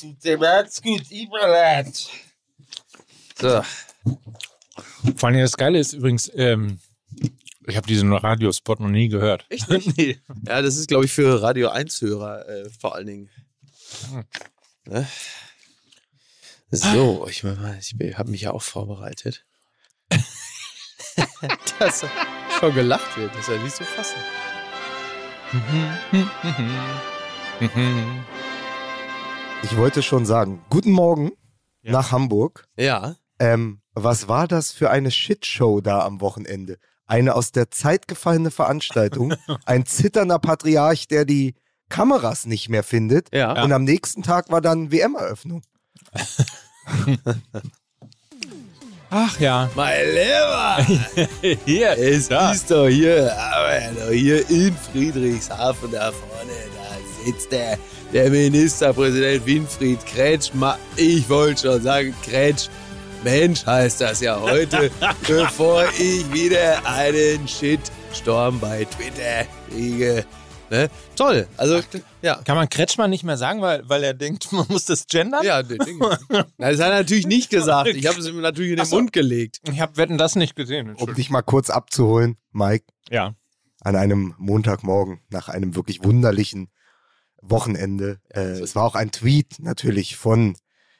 Tut dir macht's gut, Iberlat. So. Vor allem das Geile ist übrigens, ähm, ich habe diesen Radiospot noch nie gehört. Echt nicht? nee. Ja, das ist, glaube ich, für Radio 1-Hörer äh, vor allen Dingen. Ne? So, ich, ich habe mich ja auch vorbereitet. Dass schon gelacht wird, das ist ja nicht zu fassen. Ich wollte schon sagen, guten Morgen Ja. nach Hamburg. Ja. Ähm, was war das für eine Shitshow da am Wochenende? Eine aus der Zeit gefallene Veranstaltung. Ein zitternder Patriarch, der die Kameras nicht mehr findet. Ja. Und am nächsten Tag war dann WM-Eröffnung. Ach ja. Mein Lieber! Hier. Es da. ist doch hier, aber doch hier in Friedrichshafen da vorne, sitzt der, der Ministerpräsident Winfried Kretsch. Ma- Ich wollte schon sagen, Kretsch. Mensch heißt das ja heute, bevor ich wieder einen Shitstorm bei Twitter kriege. Ne? Toll, also ja. Kann man Kretschmann nicht mehr sagen, weil, weil er denkt, man muss das gendern? Ja, nee, das hat er natürlich nicht gesagt. Ich habe es ihm natürlich in den Ach so. Mund gelegt. Ich habe Wetten das nicht gesehen. Um dich mal kurz abzuholen, Mike, Ja. an einem Montagmorgen nach einem wirklich wunderlichen Wochenende. Äh, es war auch ein Tweet natürlich von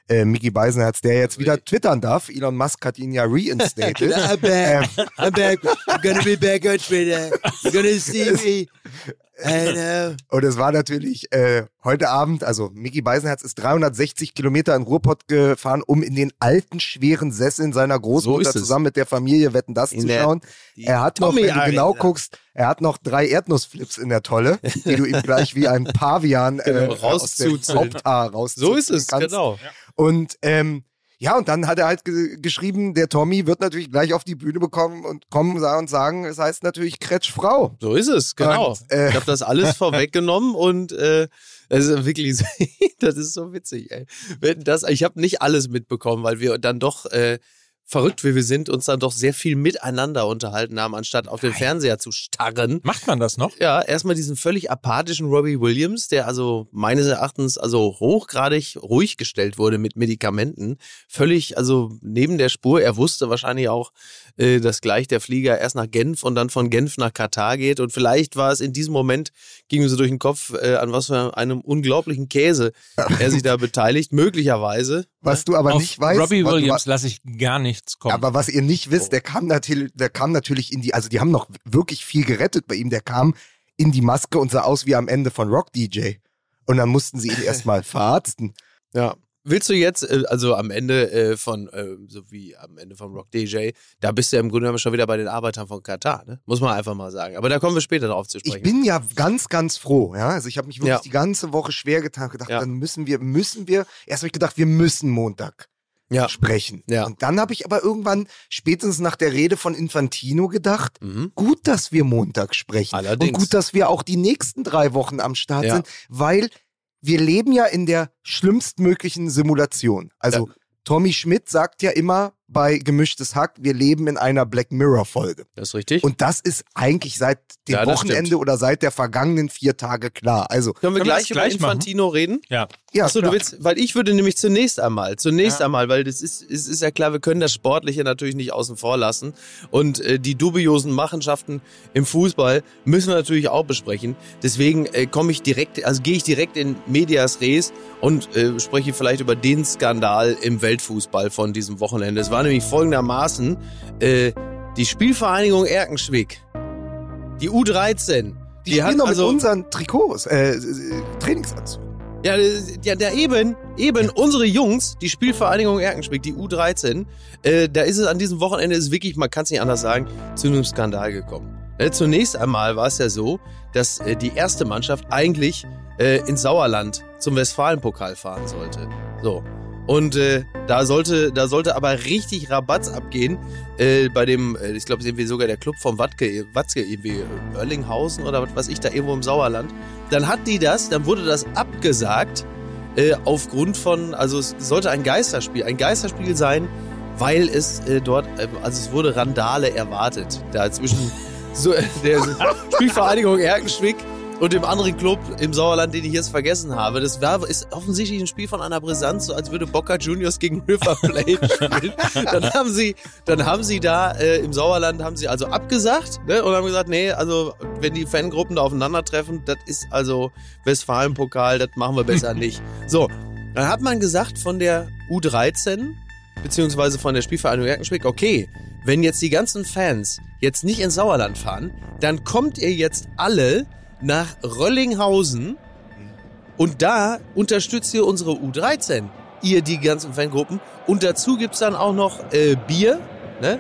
äh, Mickey Beisenherz, der jetzt wieder twittern darf. Elon Musk hat ihn ja reinstated. I'm back. I'm back. I'm gonna be back on Twitter. You're gonna see me. I know. Und es war natürlich äh, heute Abend, also Mickey Beisenherz ist 360 Kilometer in Ruhrpott gefahren, um in den alten, schweren Sesseln seiner So Großmutter es. zusammen mit der Familie Wetten das In zu schauen. Er hat noch, wenn du genau guckst, er hat noch drei Erdnussflips in der Tolle, die du ihm gleich wie ein Pavian äh, Genau, aus dem. Haupthaar rausziehen So ist es, kannst. genau. Und ähm, ja, und dann hat er halt ge geschrieben, der Tommy wird natürlich gleich auf die Bühne bekommen und kommen und sagen, es heißt natürlich Kretsch Frau. So ist es, genau. Und, äh, ich habe das alles vorweggenommen und äh, es ist wirklich, so- das ist so witzig. Ey. Das, ich habe nicht alles mitbekommen, weil wir dann doch äh, verrückt wie wir sind, uns dann doch sehr viel miteinander unterhalten haben, anstatt auf den Fernseher zu starren. Macht man das noch? Ja, erstmal diesen völlig apathischen Robbie Williams, der also meines Erachtens also hochgradig ruhig gestellt wurde mit Medikamenten. Völlig, also neben der Spur. Er wusste wahrscheinlich auch, äh, dass gleich der Flieger erst nach Genf und dann von Genf nach Katar geht. Und vielleicht war es in diesem Moment, ging mir so durch den Kopf, äh, an was für einem unglaublichen Käse er sich da beteiligt, möglicherweise. Was du aber Auf nicht weißt, Robbie Williams lasse ich gar nichts kommen. Aber was ihr nicht wisst, der kam natürlich, der kam natürlich in die, also die haben noch wirklich viel gerettet bei ihm. Der kam in die Maske und sah aus wie am Ende von Rock DJ. Und dann mussten sie ihn erstmal verarzten. Ja. Willst du jetzt, äh, also am Ende äh, von, äh, so wie am Ende von Rock DJ, da bist du ja im Grunde genommen schon wieder bei den Arbeitern von Katar, ne? Muss man einfach mal sagen. Aber da kommen wir später drauf zu Ich sprechen. bin ja ganz, ganz froh. Ja? Also ich habe mich wirklich Ja. die ganze Woche schwer getan, gedacht, Ja. dann müssen wir, müssen wir. Erst habe ich gedacht, wir müssen Montag ja. sprechen. Ja. Und dann habe ich aber irgendwann spätestens nach der Rede von Infantino gedacht, Mhm. gut, dass wir Montag sprechen. Allerdings. Und gut, dass wir auch die nächsten drei Wochen am Start Ja. sind, weil wir leben ja in der schlimmstmöglichen Simulation. Also Ja. Tommy Schmidt sagt ja immer bei Gemischtes Hack, wir leben in einer Black Mirror Folge. Das ist richtig. Und das ist eigentlich seit dem Ja, Wochenende stimmt. oder seit der vergangenen vier Tage klar. Also, können wir Können wir gleich über gleich machen? Infantino reden? ja. ja, Achso, du klar. willst, weil ich würde nämlich zunächst einmal, zunächst Ja. einmal, weil das ist, ist, ist ja klar, wir können das Sportliche natürlich nicht außen vor lassen. Und äh, die dubiosen Machenschaften im Fußball müssen wir natürlich auch besprechen. Deswegen äh, komme ich direkt, also gehe ich direkt in Medias Res und äh, spreche vielleicht über den Skandal im Weltfußball von diesem Wochenende. Es war nämlich folgendermaßen, äh, die Spielvereinigung Erkenschwick, die U13, die, spielen noch also- mit unseren Trikots, äh, äh, Trainingsanzug. Ja, ja, der eben, eben, unsere Jungs, die Spielvereinigung Erkenschwick, die U13, äh, da ist es an diesem Wochenende, ist wirklich, man kann es nicht anders sagen, zu einem Skandal gekommen. Äh, zunächst einmal war es ja so, dass äh, die erste Mannschaft eigentlich äh, ins Sauerland zum Westfalenpokal fahren sollte. So. Und äh, da sollte, da sollte aber richtig Rabatz abgehen äh, bei dem, äh, ich glaube, irgendwie sogar der Club vom Watzke, Watzke irgendwie äh, Oerlinghausen oder was weiß ich, da irgendwo im Sauerland. Dann hat die das, dann wurde das abgesagt äh, aufgrund von, also es sollte ein Geisterspiel, ein Geisterspiel sein, weil es äh, dort, äh, also es wurde Randale erwartet. Da zwischen so, äh, der Spielvereinigung Erkenschwick und dem anderen Club im Sauerland, den ich jetzt vergessen habe. Das war, ist offensichtlich ein Spiel von einer Brisanz, so als würde Boca Juniors gegen River Plate spielen. dann haben sie, dann haben sie da äh, im Sauerland haben sie also abgesagt ne, und haben gesagt, nee, also wenn die Fangruppen da aufeinandertreffen, das ist also Westfalen-Pokal, das machen wir besser nicht. So, dann hat man gesagt von der U13 beziehungsweise von der Spielvereinigung Erkenschwick, okay, wenn jetzt die ganzen Fans jetzt nicht ins Sauerland fahren, dann kommt ihr jetzt alle nach Röllinghausen und da unterstützt ihr unsere U13. Ihr, die ganzen Fangruppen. Und dazu gibt's dann auch noch äh, Bier, ne?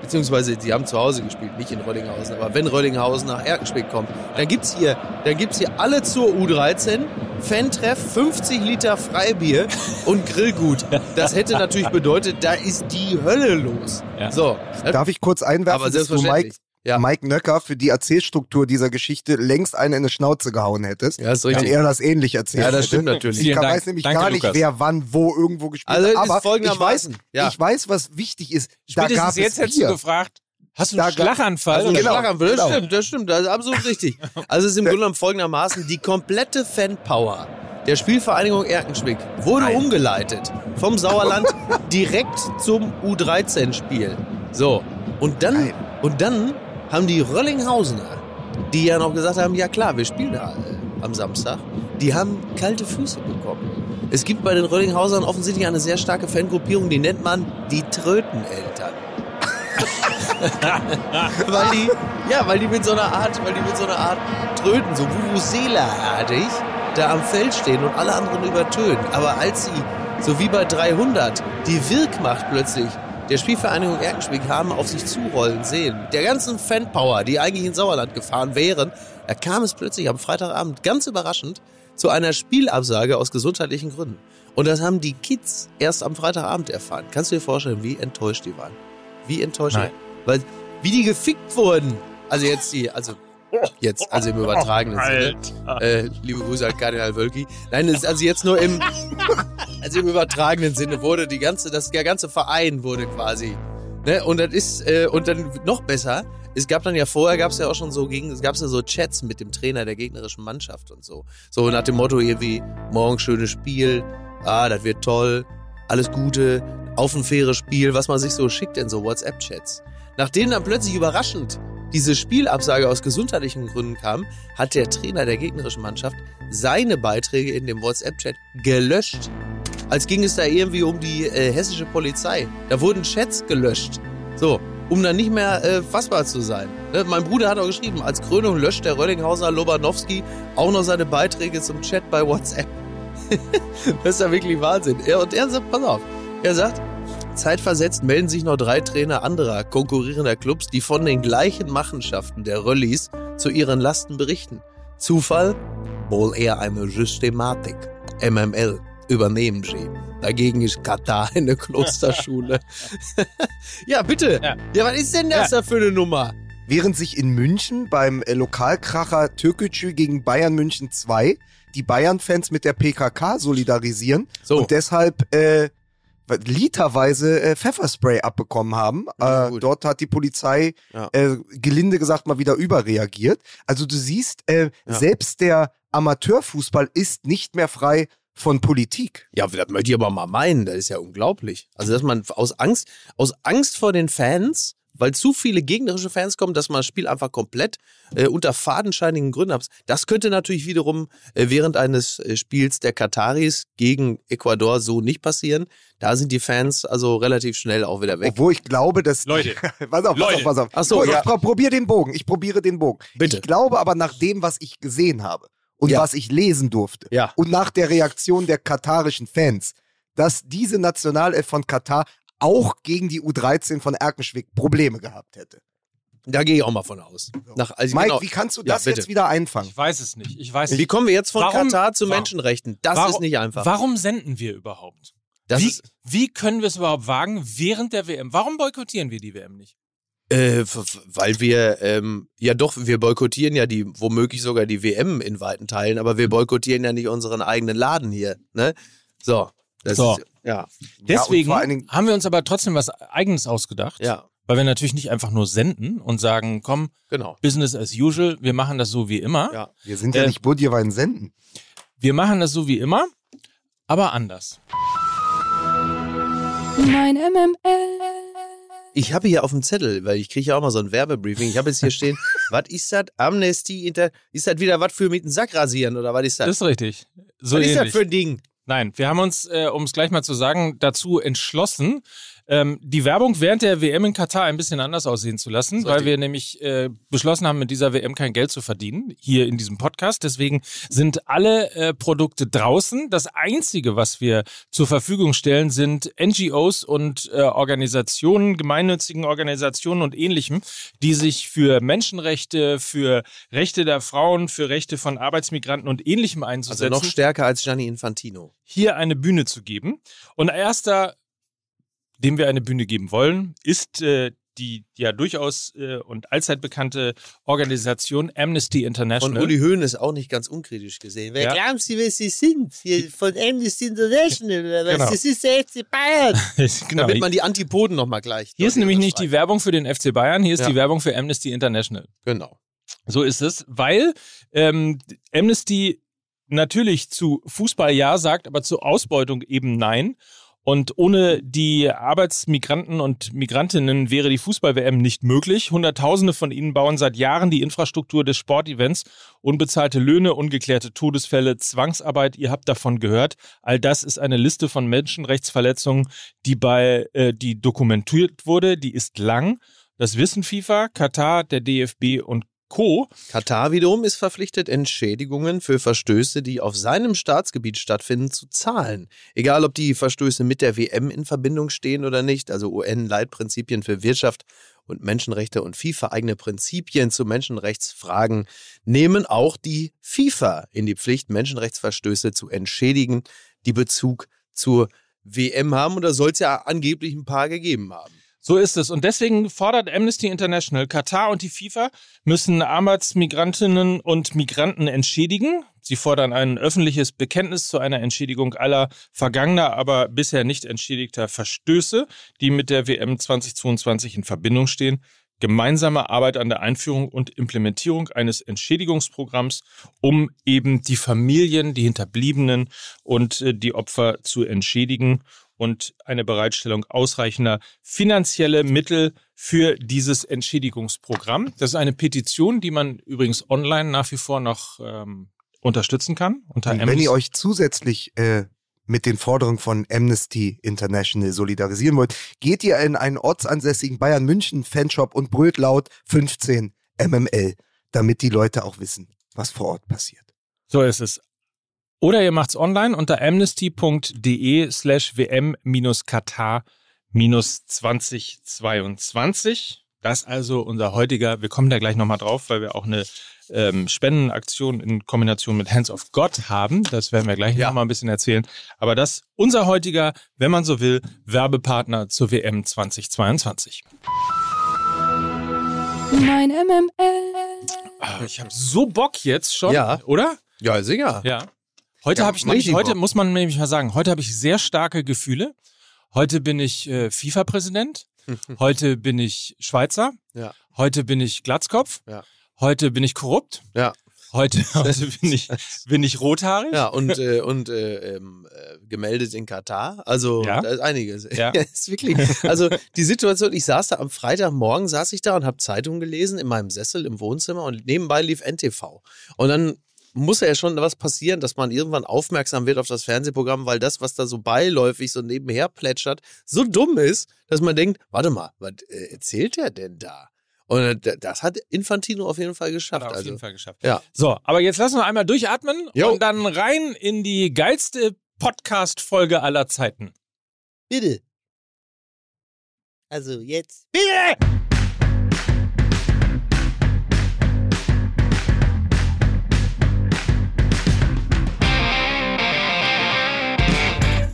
Beziehungsweise, die haben zu Hause gespielt, nicht in Röllinghausen. Aber wenn Röllinghausen nach Erkenschwick kommt, dann gibt's hier, dann gibt's hier alle zur U13, Fantreff, 50 Liter Freibier und Grillgut. Das hätte natürlich bedeutet, da ist die Hölle los. Ja. So. Darf ich kurz einwerfen, Aber dass du Mike, selbstverständlich. Ja. Mike Nöcker für die Erzählstruktur dieser Geschichte längst eine in die Schnauze gehauen hättest? Ja, ist wenn richtig. er das ähnlich erzählt Ja, das hätte. stimmt natürlich. Ich Vielen Dank. weiß nämlich Danke, gar nicht, Lukas. wer wann wo irgendwo gespielt Also, es hat. ist Aber ich weiß, folgendermaßen, ja. ich weiß, was wichtig ist. Da Spätestens gab jetzt es hättest du Bier. gefragt, hast du Da einen gab- Schlaganfall? Also genau, was? das genau. stimmt, das stimmt, das ist absolut richtig. Also es ist im Grunde genommen folgendermaßen, die komplette Fanpower der Spielvereinigung Erkenschwick wurde Nein. umgeleitet vom Sauerland direkt zum U13-Spiel. So, und dann, Nein. und dann haben die Röllinghausener, die ja noch gesagt haben, ja klar, wir spielen da äh, am Samstag, die haben kalte Füße bekommen. Es gibt bei den Röllinghausern offensichtlich eine sehr starke Fangruppierung, die nennt man die Tröteneltern. weil die, ja, weil die mit so einer Art, weil die mit so einer Art Tröten, so Vuvuzela-artig, da am Feld stehen und alle anderen übertönen. Aber als sie, so wie bei 300, die Wirkmacht plötzlich der Spielvereinigung Erkenschwick haben auf sich zurollen sehen, der ganzen Fanpower, die eigentlich ins Sauerland gefahren wären, da kam es plötzlich am Freitagabend ganz überraschend zu einer Spielabsage aus gesundheitlichen Gründen. Und das haben die Kids erst am Freitagabend erfahren. Kannst du dir vorstellen, wie enttäuscht die waren? Wie enttäuscht Nein. Weil, wie die gefickt wurden. Also jetzt die, also jetzt, also im übertragenen Sinne. Äh, liebe Grüße an Kardinal Wölki. Nein, also jetzt nur im, also im übertragenen Sinne wurde die ganze, das, der ganze Verein wurde quasi, ne, und das ist, äh, und dann noch besser, es gab dann ja vorher, gab es ja auch schon so gegen, es gab ja so Chats mit dem Trainer der gegnerischen Mannschaft und so. So nach dem Motto irgendwie, morgen schönes Spiel, ah, das wird toll, alles Gute, auf ein faires Spiel, was man sich so schickt in so WhatsApp-Chats. Nachdem dann plötzlich überraschend diese Spielabsage aus gesundheitlichen Gründen kam, hat der Trainer der gegnerischen Mannschaft seine Beiträge in dem WhatsApp-Chat gelöscht. Als ging es da irgendwie um die äh, hessische Polizei. Da wurden Chats gelöscht. So, um dann nicht mehr äh, fassbar zu sein. Ne? Mein Bruder hat auch geschrieben, als Krönung löscht der Röllinghauser Lobanowski auch noch seine Beiträge zum Chat bei WhatsApp. das ist ja wirklich Wahnsinn. Er, und er sagt, pass auf, er sagt, zeitversetzt melden sich noch drei Trainer anderer konkurrierender Clubs, die von den gleichen Machenschaften der Röllis zu ihren Lasten berichten. Zufall? Wohl eher eine Systematik. MML. Übernehmen Sie. Dagegen ist Katar eine Klosterschule. ja, bitte. Ja. Ja. was ist denn das da für eine Nummer? Während sich in München beim äh, Lokalkracher Türkgücü gegen Bayern München 2 die Bayern-Fans mit der PKK solidarisieren So. und deshalb äh, literweise äh, Pfefferspray abbekommen haben. Ja, äh, dort hat die Polizei Ja. äh, gelinde gesagt mal wieder überreagiert. Also du siehst, äh, Ja. selbst der Amateurfußball ist nicht mehr frei von Politik. Ja, das möchte ich aber mal meinen. Das ist ja unglaublich. Also, dass man aus Angst, aus Angst vor den Fans, weil zu viele gegnerische Fans kommen, dass man das Spiel einfach komplett äh, unter fadenscheinigen Gründen hat. Das könnte natürlich wiederum äh, während eines äh, Spiels der Kataris gegen Ecuador so nicht passieren. Da sind die Fans also relativ schnell auch wieder weg. Obwohl ich glaube, dass. Leute. pass auf, pass Leute. auf, pass auf. Ach so, Pass auf, ja. pro- Probier den Bogen. Ich probiere den Bogen. Bitte. Ich glaube aber nach dem, was ich gesehen habe und Ja. was ich lesen durfte Ja. und nach der Reaktion der katarischen Fans, dass diese Nationalelf von Katar auch gegen die U13 von Erkenschwick Probleme gehabt hätte. Da gehe ich auch mal von aus. Nach, also Mike, genau. wie kannst du Ja, das bitte. jetzt wieder einfangen? Ich weiß es nicht. Ich weiß Wie nicht. kommen wir jetzt von Warum- Katar zu warum- Menschenrechten? Das warum, ist nicht einfach. Warum senden wir überhaupt? Das wie, ist, wie können wir es überhaupt wagen während der WM? Warum boykottieren wir die WM nicht? Äh, weil wir, ähm, ja doch, wir boykottieren ja die, womöglich sogar die WM in weiten Teilen, aber wir boykottieren ja nicht unseren eigenen Laden hier, ne? So. Das So. Ist, ja, Deswegen Dingen- haben wir uns aber trotzdem was Eigenes ausgedacht. ja. weil wir natürlich nicht einfach nur senden und sagen, komm, Genau. Business as usual, wir machen das so wie immer. Ja. Wir sind ja Äh, nicht Budjewein senden. Wir machen das so wie immer, aber anders. Mein MML. Ich habe hier auf dem Zettel, weil ich kriege ja auch mal so ein Werbebriefing. Ich habe jetzt hier stehen, was ist das? Amnesty Inter. Ist das wieder was für mit dem Sack rasieren oder was ist das? Das ist richtig. So was ist das ähnlich. für ein Ding? Nein, wir haben uns, äh, um es gleich mal zu sagen, dazu entschlossen, ähm, die Werbung während der WM in Katar ein bisschen anders aussehen zu lassen, weil wir nämlich äh, beschlossen haben, mit dieser WM kein Geld zu verdienen, hier in diesem Podcast. Deswegen sind alle äh, Produkte draußen. Das Einzige, was wir zur Verfügung stellen, sind NGOs und äh, Organisationen, gemeinnützigen Organisationen und ähnlichem, die sich für Menschenrechte, für Rechte der Frauen, für Rechte von Arbeitsmigranten und ähnlichem Also einzusetzen noch stärker als Gianni Infantino. hier eine Bühne zu geben. Und erster, dem wir eine Bühne geben wollen, ist äh, die ja durchaus äh, und allzeit bekannte Organisation Amnesty Von International. Uli Hoeneß auch nicht ganz unkritisch gesehen. Wer Ja. glauben Sie, wer Sie sind? Hier von Amnesty International oder was? Genau. Das ist der FC Bayern. genau. Damit man die Antipoden nochmal gleich. Hier ist nämlich nicht die Werbung für den FC Bayern, hier ist Ja. die Werbung für Amnesty International. Genau. So ist es, weil ähm, Amnesty natürlich zu Fußball ja sagt, aber zu Ausbeutung eben nein. Und ohne die Arbeitsmigranten und Migrantinnen wäre die Fußball-WM nicht möglich. Hunderttausende von ihnen bauen seit Jahren die Infrastruktur des Sportevents. Unbezahlte Löhne, ungeklärte Todesfälle, Zwangsarbeit, ihr habt davon gehört. All das ist eine Liste von Menschenrechtsverletzungen, die bei, äh, die dokumentiert wurde. Die ist lang. Das wissen FIFA, Katar, der DFB und Co. Katar wiederum ist verpflichtet, Entschädigungen für Verstöße, die auf seinem Staatsgebiet stattfinden, zu zahlen. Egal, ob die Verstöße mit der WM in Verbindung stehen oder nicht. Also UN-Leitprinzipien für Wirtschaft und Menschenrechte und FIFA-eigene Prinzipien zu Menschenrechtsfragen nehmen auch die FIFA in die Pflicht, Menschenrechtsverstöße zu entschädigen, die Bezug zur WM haben. Und da soll es ja angeblich ein paar gegeben haben. So ist es. Und deswegen fordert Amnesty International, Katar und die FIFA müssen Arbeitsmigrantinnen und Migranten entschädigen. Sie fordern ein öffentliches Bekenntnis zu einer Entschädigung aller vergangener, aber bisher nicht entschädigter Verstöße, die mit der WM 2022 in Verbindung stehen. Gemeinsame Arbeit an der Einführung und Implementierung eines Entschädigungsprogramms, um eben die Familien, die Hinterbliebenen und äh, die Opfer zu entschädigen und eine Bereitstellung ausreichender finanzielle Mittel für dieses Entschädigungsprogramm. Das ist eine Petition, die man übrigens online nach wie vor noch ähm, unterstützen kann. Unter Und wenn ihr euch zusätzlich äh, mit den Forderungen von Amnesty International solidarisieren wollt, geht ihr in einen ortsansässigen Bayern München Fanshop und brüllt laut 15 MML, damit die Leute auch wissen, was vor Ort passiert. So ist es. Oder ihr macht's online unter amnesty.de slash wm-katar 2022. Das also unser heutiger, wir kommen da gleich nochmal drauf, weil wir auch eine ähm, Spendenaktion in Kombination mit Hands of God haben. Das werden wir gleich Ja. noch mal ein bisschen erzählen. Aber das unser heutiger, wenn man so will, Werbepartner zur WM 2022. Mein MML. Ah, Ich habe so Bock jetzt schon, Ja. oder? Ja, sicher. Ja. Heute Ja, habe ich nämlich, heute muss man nämlich mal sagen, heute habe ich sehr starke Gefühle. Heute bin ich äh, FIFA-Präsident. Heute bin ich Schweizer. Ja. Heute bin ich Glatzkopf. Ja. Heute bin ich korrupt. Ja. Heute, heute bin ich bin ich rothaarig. Ja, und, äh, und äh, ähm, äh, gemeldet in Katar. Also Ja. da ist einiges. Ja. ist wirklich. Also die Situation, ich saß da am Freitagmorgen, saß ich da und habe Zeitung gelesen in meinem Sessel im Wohnzimmer und nebenbei lief NTV. Und dann muss ja schon was passieren, dass man irgendwann aufmerksam wird auf das Fernsehprogramm, weil das, was da so beiläufig so nebenher plätschert, so dumm ist, dass man denkt, warte mal, was äh, erzählt der denn da? Und äh, das hat Infantino auf jeden Fall Hat geschafft. er auf also, jeden Fall geschafft. Ja. So, aber jetzt lassen wir einmal durchatmen Jo. und dann rein in die geilste Podcast-Folge aller Zeiten. Bitte. Also jetzt. Bitte!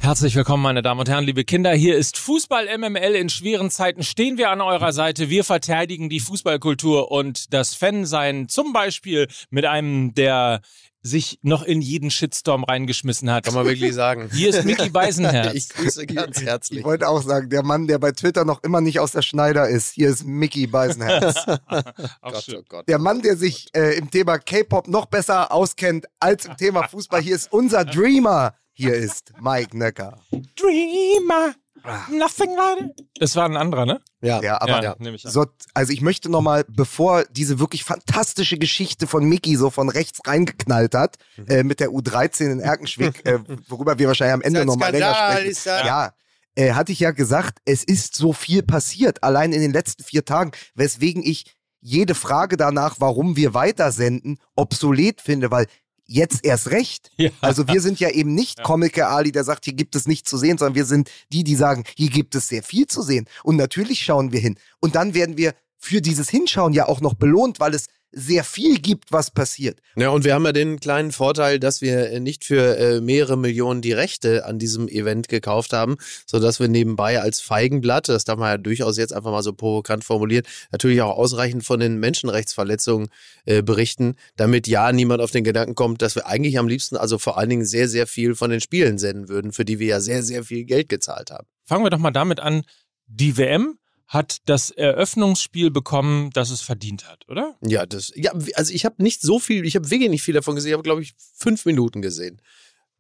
Herzlich willkommen, meine Damen und Herren, liebe Kinder. Hier ist Fußball MML. In schweren Zeiten stehen wir an eurer Seite. Wir verteidigen die Fußballkultur und das Fansein. Zum Beispiel mit einem, der sich noch in jeden Shitstorm reingeschmissen hat. Kann man wirklich sagen. Hier ist Mickey Beisenherz. Ich grüße ganz herzlich. Ich wollte auch sagen, der Mann, der bei Twitter noch immer nicht aus der Schneider ist, hier ist Mickey Beisenherz. Gott, schön. oh Gott. der Mann, der sich äh, im Thema K-Pop noch besser auskennt als im Thema Fußball, hier ist unser Dreamer. Hier ist Mike Nöcker. Dreamer. Nothing like. Das war ein anderer, ne? Ja. Ja, aber ja, nehme ich an. So, also ich möchte nochmal, bevor diese wirklich fantastische Geschichte von Mickey so von rechts reingeknallt hat, äh, mit der U13 in Erkenschwick, äh, worüber wir wahrscheinlich am Ende nochmal länger sprechen. ist das. Ja, äh, hatte ich ja gesagt, es ist so viel passiert, allein in den letzten vier Tagen, weswegen ich jede Frage danach, warum wir weitersenden, obsolet finde, weil jetzt erst recht. Ja. Also wir sind ja eben nicht Comic Ali, der sagt, hier gibt es nichts zu sehen, sondern wir sind die, die sagen, hier gibt es sehr viel zu sehen. Und natürlich schauen wir hin. Und dann werden wir für dieses Hinschauen ja auch noch belohnt, weil es sehr viel gibt, was passiert. Ja, und wir haben ja den kleinen Vorteil, dass wir äh, nicht für äh, mehrere Millionen die Rechte an diesem Event gekauft haben, sodass wir nebenbei als Feigenblatt, das darf man ja durchaus jetzt einfach mal so provokant formuliert, natürlich auch ausreichend von den Menschenrechtsverletzungen äh, berichten, damit ja niemand auf den Gedanken kommt, dass wir eigentlich am liebsten also vor allen Dingen sehr, sehr viel von den Spielen senden würden, für die wir ja sehr, sehr viel Geld gezahlt haben. Fangen wir doch mal damit an. Die WM hat das Eröffnungsspiel bekommen, das es verdient hat, oder? Ja, das, ja, also ich habe nicht so viel, ich habe wirklich nicht viel davon gesehen, ich habe, glaube ich, fünf Minuten gesehen.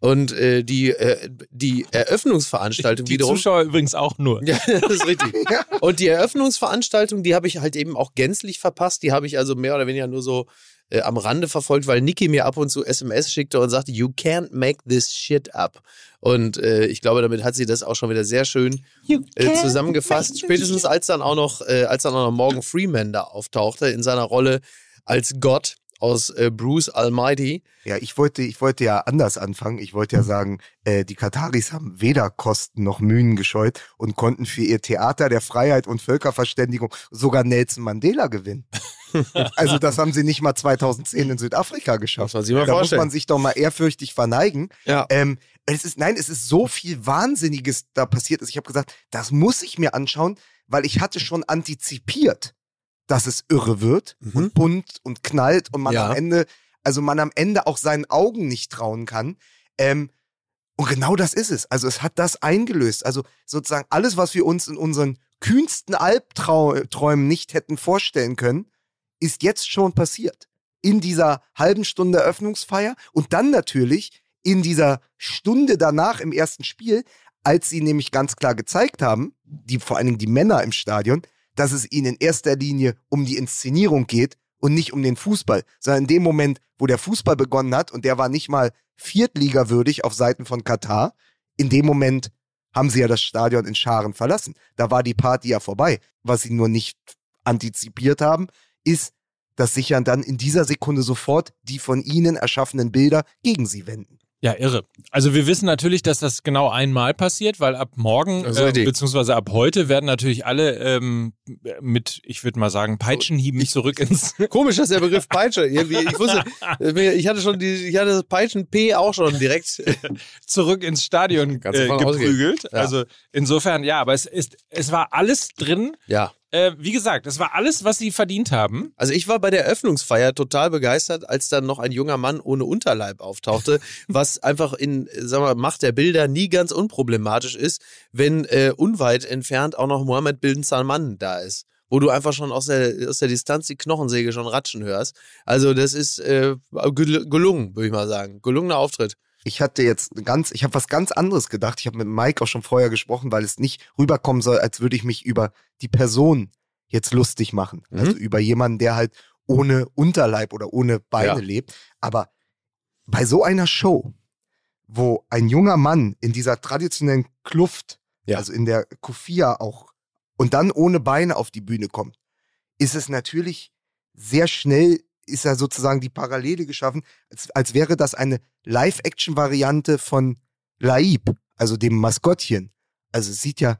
Und äh, die, äh, die Eröffnungsveranstaltung Die wiederum. Zuschauer übrigens auch nur. Ja, das ist richtig. Und die Eröffnungsveranstaltung, die habe ich halt eben auch gänzlich verpasst. Die habe ich also mehr oder weniger nur so äh, am Rande verfolgt, weil Niki mir ab und zu SMS schickte und sagte, you can't make this shit up. Und äh, ich glaube, damit hat sie das auch schon wieder sehr schön äh, zusammengefasst. Spätestens als dann auch noch, äh, als dann auch noch Morgan Freeman da auftauchte in seiner Rolle als Gott aus äh, Bruce Almighty. Ja, ich wollte, ich wollte ja anders anfangen. Ich wollte ja sagen, äh, die Kataris haben weder Kosten noch Mühen gescheut und konnten für ihr Theater der Freiheit und Völkerverständigung sogar Nelson Mandela gewinnen. also das haben sie nicht mal 2010 in Südafrika geschafft. Muss da muss vorstellen. man sich doch mal ehrfürchtig verneigen. Ja. Ähm, es ist, nein, es ist so viel Wahnsinniges da passiert ist. Ich habe gesagt, das muss ich mir anschauen, weil ich hatte schon antizipiert, dass es irre wird Mhm. und bunt und knallt und man Ja. am Ende, also man am Ende auch seinen Augen nicht trauen kann. Ähm, und genau das ist es. Also es hat das eingelöst. Also sozusagen alles, was wir uns in unseren kühnsten Albträumen nicht hätten vorstellen können, ist jetzt schon passiert. In dieser halben Stunde Eröffnungsfeier und dann natürlich in dieser Stunde danach im ersten Spiel, als sie nämlich ganz klar gezeigt haben, die, vor allen Dingen die Männer im Stadion, dass es ihnen in erster Linie um die Inszenierung geht und nicht um den Fußball, sondern in dem Moment, wo der Fußball begonnen hat und der war nicht mal viertligawürdig auf Seiten von Katar, in dem Moment haben sie ja das Stadion in Scharen verlassen. Da war die Party ja vorbei. Was sie nur nicht antizipiert haben, ist, dass sich ja dann in dieser Sekunde sofort die von ihnen erschaffenen Bilder gegen sie wenden. Ja, irre. Also wir wissen natürlich, dass das genau einmal passiert, weil ab morgen, äh, beziehungsweise ab heute werden natürlich alle ähm, mit, ich würde mal sagen, Peitschenhieben zurück ins... Komisch, dass der Begriff Peitsche. Irgendwie, ich wusste, ich hatte schon die, ich hatte das Peitschen P auch schon direkt. zurück ins Stadion äh, geprügelt. Ja. Also insofern, ja, aber es ist, es war alles drin. Ja. Äh, wie gesagt, es war alles, was sie verdient haben. Also ich war bei der Eröffnungsfeier total begeistert, als dann noch ein junger Mann ohne Unterleib auftauchte, was einfach in, sagen wir, Macht der Bilder nie ganz unproblematisch ist, wenn äh, unweit entfernt auch noch Mohammed Bin Salman da ist. Wo du einfach schon aus der, aus der Distanz die Knochensäge schon ratschen hörst. Also das ist äh, gel- gelungen, würde ich mal sagen. Gelungener Auftritt. Ich hatte jetzt ganz, ich habe was ganz anderes gedacht. Ich habe mit Mike auch schon vorher gesprochen, weil es nicht rüberkommen soll, als würde ich mich über die Person jetzt lustig machen. Mhm. Also über jemanden, der halt ohne Unterleib oder ohne Beine Ja. lebt. Aber bei so einer Show, wo ein junger Mann in dieser traditionellen Kluft, Ja. also in der Kufia auch, und dann ohne Beine auf die Bühne kommt, ist es natürlich sehr schnell, ist ja sozusagen die Parallele geschaffen, als, als wäre das eine Live-Action-Variante von Laib, also dem Maskottchen. Also es sieht ja,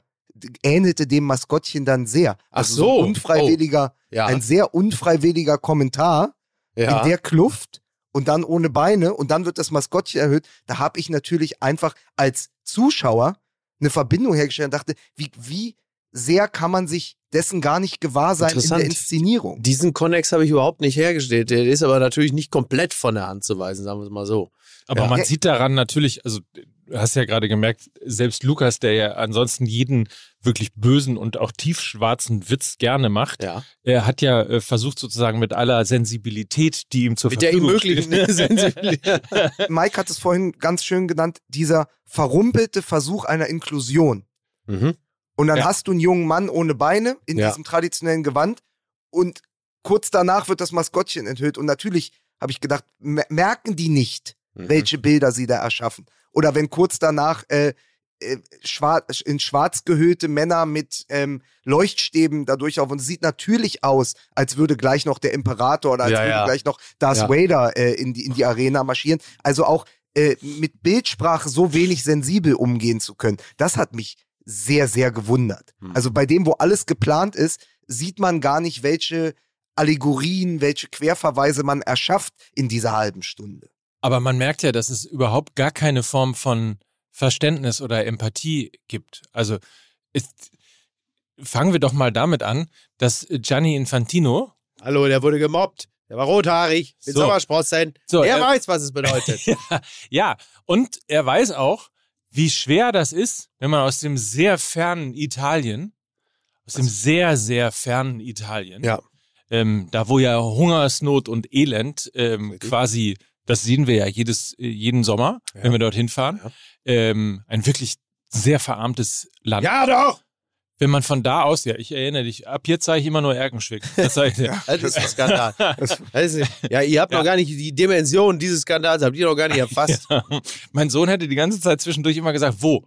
ähnelte dem Maskottchen dann sehr. Ach Also so. ein unfreiwilliger, Ja. ein sehr unfreiwilliger Kommentar ja. in der Kluft und dann ohne Beine und dann wird das Maskottchen erhöht. Da habe ich natürlich einfach als Zuschauer eine Verbindung hergestellt und dachte, wie, wie sehr kann man sich dessen gar nicht gewahr sein in der. Inszenierung. Diesen Konnex habe ich überhaupt nicht hergestellt. Der ist aber natürlich nicht komplett von der Hand zu weisen, sagen wir es mal so. Aber Ja. man Ja. sieht daran natürlich, also du hast ja gerade gemerkt, selbst Lukas, der ja ansonsten jeden wirklich bösen und auch tiefschwarzen Witz gerne macht, Ja. er hat ja äh, versucht sozusagen mit aller Sensibilität, die ihm zur Mit der ihm Verfügung möglichen steht. Sensibilität. Mike hat es vorhin ganz schön genannt, dieser verrumpelte Versuch einer Inklusion. mhm. Und dann Ja. hast du einen jungen Mann ohne Beine in Ja. diesem traditionellen Gewand und kurz danach wird das Maskottchen enthüllt. Und natürlich habe ich gedacht, mer- merken die nicht, Mhm. welche Bilder sie da erschaffen. Oder wenn kurz danach äh, äh, schwarz, in schwarz gehüllte Männer mit ähm, Leuchtstäben da durchlaufen. Und es sieht natürlich aus, als würde gleich noch der Imperator oder als Ja, würde ja. gleich noch Darth Ja. Vader äh, in, die, in die Arena marschieren. Also auch äh, mit Bildsprache so wenig sensibel umgehen zu können, das hat mich sehr, sehr gewundert. Hm. Also bei dem, wo alles geplant ist, sieht man gar nicht, welche Allegorien, welche Querverweise man erschafft in dieser halben Stunde. Aber man merkt ja, dass es überhaupt gar keine Form von Verständnis oder Empathie gibt. Also ist, fangen wir doch mal damit an, dass Gianni Infantino, Hallo, der wurde gemobbt. Der war rothaarig, mit So. Sommersprossen. So, er äh, weiß, was es bedeutet. ja, ja, und er weiß auch, wie schwer das ist, wenn man aus dem sehr fernen Italien, aus dem sehr, sehr fernen Italien, Ja. ähm, da wo ja Hungersnot und Elend ähm, quasi, das sehen wir ja jedes, jeden Sommer, Ja. wenn wir dorthin fahren, Ja. ähm, ein wirklich sehr verarmtes Land. ja, doch! Wenn man von da aus, ja, ich erinnere dich, ab jetzt zeige ich immer nur Erkenschwick. Das ich dir. Das ist ein Skandal. Das ist, ja, ihr habt Ja. noch gar nicht die Dimension dieses Skandals, habt ihr noch gar nicht erfasst. Ja. Mein Sohn hätte die ganze Zeit zwischendurch immer gesagt, wo?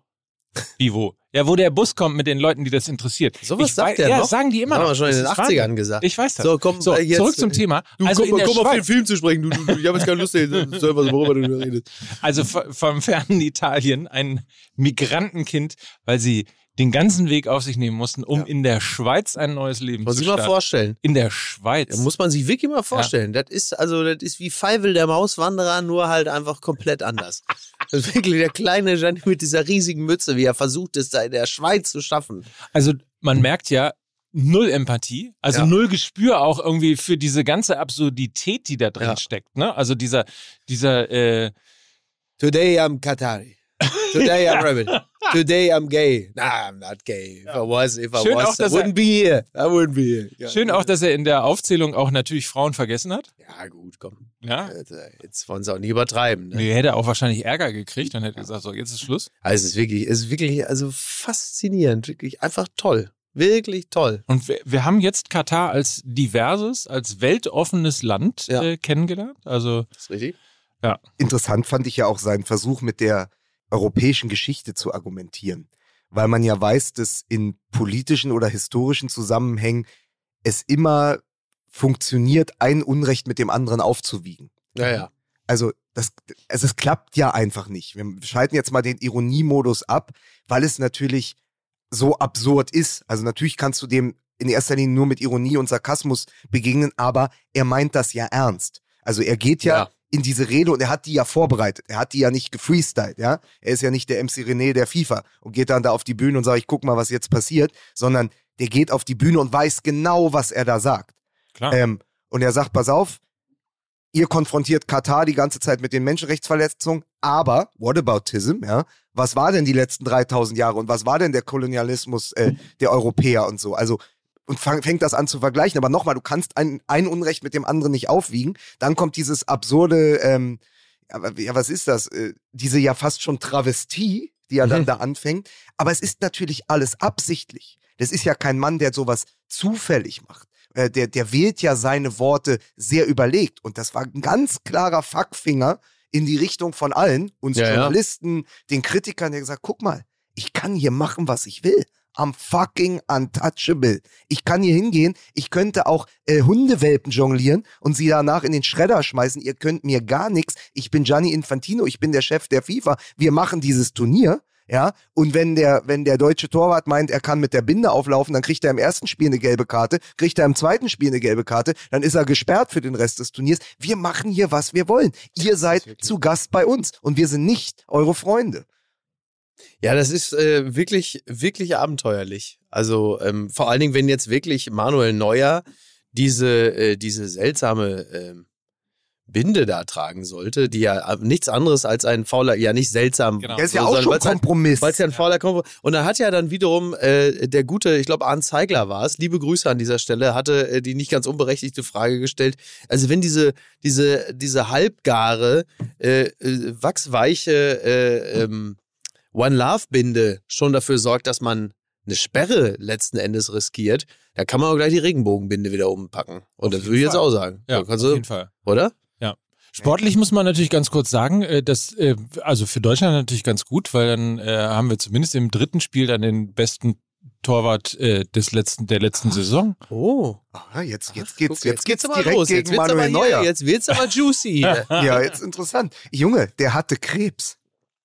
Wie wo? Ja, wo der Bus kommt mit den Leuten, die das interessiert. So was Ich sagt wei- der ja, noch? sagen die immer Das haben noch. wir schon in den ist 80ern Wahnsinn. gesagt. Ich weiß das. So, komm, so äh, jetzt, zurück zum Thema. Du, also komm, in der komm auf den Schweiz, Film zu sprechen. Du, du, ich habe jetzt keine Lust, selber worüber du redest. also vom fernen Italien, ein Migrantenkind, weil sie den ganzen Weg auf sich nehmen mussten, um Ja. in der Schweiz ein neues Leben Muss zu ich mal starten. vorstellen. In der Schweiz. Da muss man sich wirklich mal vorstellen. Das ist also, das ist wie Feivel der Mauswanderer, nur halt einfach komplett anders. Das ist wirklich der kleine Gianni mit dieser riesigen Mütze, wie er versucht es da in der Schweiz zu schaffen. Also man merkt ja null Empathie, also Ja. null Gespür auch irgendwie für diese ganze Absurdität, die da drin Ja. steckt. Ne? Also dieser, dieser, äh, Today I'm Qatari. Today I'm rebel. Today I'm gay. Nah, I'm not gay. If I was, if I Schön was, auch, dass I er- wouldn't be here. I wouldn't be here. Ja. schön auch, dass er in der Aufzählung auch natürlich Frauen vergessen hat. Ja, gut, komm. Ja. Jetzt, äh, Jetzt wollen sie auch nicht übertreiben. Ne? Nee, hätte er auch wahrscheinlich Ärger gekriegt und hätte gesagt, so, jetzt ist Schluss. Also es ist wirklich, es ist wirklich, also faszinierend, wirklich einfach toll. Wirklich toll. Und wir, wir haben jetzt Katar als diverses, als weltoffenes Land Ja. äh, kennengelernt. Also ist richtig? Interessant fand ich ja auch seinen Versuch mit der europäischen Geschichte zu argumentieren, weil man ja weiß, dass in politischen oder historischen Zusammenhängen es immer funktioniert, ein Unrecht mit dem anderen aufzuwiegen. Ja, ja. Also, das, also es klappt ja einfach nicht. Wir schalten jetzt mal den Ironiemodus ab, weil es natürlich so absurd ist. Also natürlich kannst du dem in erster Linie nur mit Ironie und Sarkasmus begegnen, aber er meint das ja ernst. Also er geht ja, Ja. In diese Rede und er hat die ja vorbereitet. Er hat die ja nicht gefreestylt, ja. Er ist ja nicht der MC René der FIFA und geht dann da auf die Bühne und sagt, ich guck mal, was jetzt passiert, sondern der geht auf die Bühne und weiß genau, was er da sagt. klar. Ähm, und er sagt, pass auf, ihr konfrontiert Katar die ganze Zeit mit den Menschenrechtsverletzungen, aber Whataboutism, ja, was war denn die letzten 3000 Jahre und was war denn der Kolonialismus äh, der Europäer und so? Also und fang, fängt das an zu vergleichen. Aber nochmal, du kannst ein, ein Unrecht mit dem anderen nicht aufwiegen. Dann kommt dieses absurde, ähm, ja, wa- ja, was ist das? Äh, diese ja fast schon Travestie, die er dann Mhm. da anfängt. Aber es ist natürlich alles absichtlich. Das ist ja kein Mann, der sowas zufällig macht. Äh, der, der wählt ja seine Worte sehr überlegt. Und das war ein ganz klarer Fackfinger in die Richtung von allen, uns Ja, ja. Journalisten, den Kritikern, der gesagt, guck mal, ich kann hier machen, was ich will. I'm fucking untouchable. Ich kann hier hingehen, ich könnte auch äh, Hundewelpen jonglieren und sie danach in den Schredder schmeißen. Ihr könnt mir gar nichts. Ich bin Gianni Infantino, ich bin der Chef der FIFA. Wir machen dieses Turnier. Ja, und wenn der, wenn der deutsche Torwart meint, er kann mit der Binde auflaufen, dann kriegt er im ersten Spiel eine gelbe Karte, kriegt er im zweiten Spiel eine gelbe Karte, dann ist er gesperrt für den Rest des Turniers. Wir machen hier, was wir wollen. Ihr seid zu Gast bei uns und wir sind nicht eure Freunde. Ja, das ist äh, wirklich, wirklich abenteuerlich. Also ähm, vor allen Dingen, wenn jetzt wirklich Manuel Neuer diese, äh, diese seltsame ähm, Binde da tragen sollte, die ja nichts anderes als ein fauler, ja nicht seltsam. Genau. Der ist ja auch sondern schon halt- Kompromiss. Weil es ja ein fauler Kompromiss Und da hat ja dann wiederum äh, der gute, ich glaube Arndt Zeigler war es, liebe Grüße an dieser Stelle, hatte äh, die nicht ganz unberechtigte Frage gestellt. Also wenn diese, diese, diese halbgare, äh, äh, wachsweiche äh, ähm, One Love Binde schon dafür sorgt, dass man eine Sperre letzten Endes riskiert, da kann man auch gleich die Regenbogenbinde wieder umpacken. Und das würde ich jetzt auch sagen. Ja, auf jeden Fall. oder? Sportlich muss man natürlich ganz kurz sagen, äh, dass äh, also für Deutschland natürlich ganz gut, weil dann äh, haben wir zumindest im dritten Spiel dann den besten Torwart äh, des letzten der letzten Saison. Oh. Ah, jetzt, jetzt Ach, geht's, guck, jetzt geht's aber direkt los. gegen Jetzt wird's Manuel aber Neuer. Hier, jetzt wird's aber juicy. Ja, jetzt interessant. Junge, der hatte Krebs.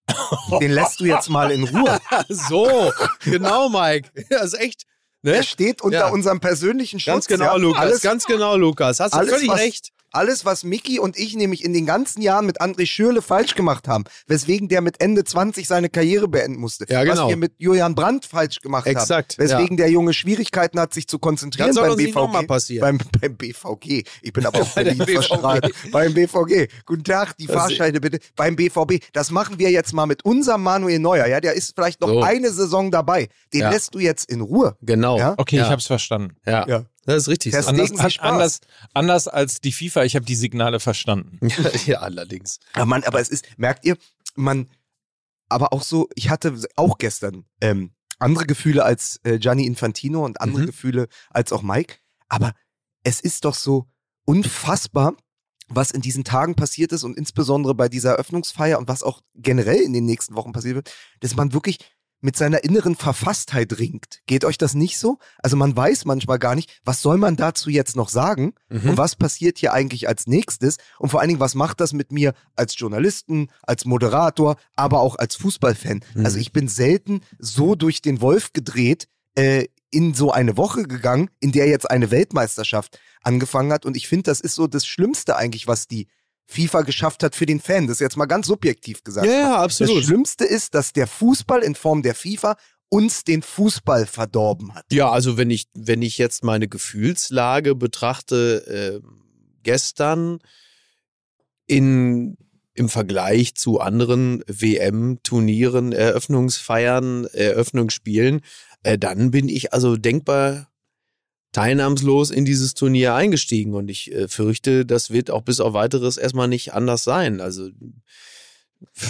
Den lässt du jetzt mal in Ruhe. so, genau, Mike. Das ist echt. Ne? Der steht unter Ja. unserem persönlichen Schutz. Ganz genau, ja. Lukas. Alles, ganz genau, Lukas. Hast du völlig was- recht. Alles, was Mickey und ich nämlich in den ganzen Jahren mit André Schürle falsch gemacht haben, weswegen der mit Ende 20 seine Karriere beenden musste. Ja, genau. Was wir mit Julian Brandt falsch gemacht Exakt, haben. Weswegen der Junge Schwierigkeiten hat, sich zu konzentrieren Das soll beim BVG. Beim, beim BVG. Ich bin aber auf der Berlin verstrahlt. Beim BVG. Guten Tag, die Das- Fahrscheine bitte. Beim BVB. Das machen wir jetzt mal mit unserem Manuel Neuer. Ja, der ist vielleicht noch So. eine Saison dabei. Den Ja. lässt du jetzt in Ruhe. Genau. Ja? Okay, ja. ich habe es verstanden. Ja. Ja. Das ist richtig. Das Anders, Spaß. anders, anders als die FIFA, ich habe die Signale verstanden. ja, allerdings. Ja, Mann, aber es ist, merkt ihr, man, aber auch so, ich hatte auch gestern ähm, andere Gefühle als äh, Gianni Infantino und andere Mhm. Gefühle als auch Mike, aber es ist doch so unfassbar, was in diesen Tagen passiert ist und insbesondere bei dieser Eröffnungsfeier und was auch generell in den nächsten Wochen passiert wird, dass man wirklich mit seiner inneren Verfasstheit ringt. Geht euch das nicht so? Also man weiß manchmal gar nicht, was soll man dazu jetzt noch sagen? Mhm. Und was passiert hier eigentlich als nächstes? Und vor allen Dingen, was macht das mit mir als Journalisten, als Moderator, aber auch als Fußballfan? Mhm. Also ich bin selten so durch den Wolf gedreht, äh, in so eine Woche gegangen, in der jetzt eine Weltmeisterschaft angefangen hat. Und ich finde, das ist so das Schlimmste eigentlich, was die FIFA geschafft hat für den Fan. Das ist jetzt mal ganz subjektiv gesagt. Ja, ja, Das absolut. Schlimmste ist, dass der Fußball in Form der FIFA uns den Fußball verdorben hat. Ja, also wenn ich, wenn ich jetzt meine Gefühlslage betrachte, äh, gestern in, im Vergleich zu anderen WM-Turnieren, Eröffnungsfeiern, Eröffnungsspielen, äh, dann bin ich also denkbar teilnahmslos in dieses Turnier eingestiegen und ich äh, fürchte, das wird auch bis auf weiteres erstmal nicht anders sein. Also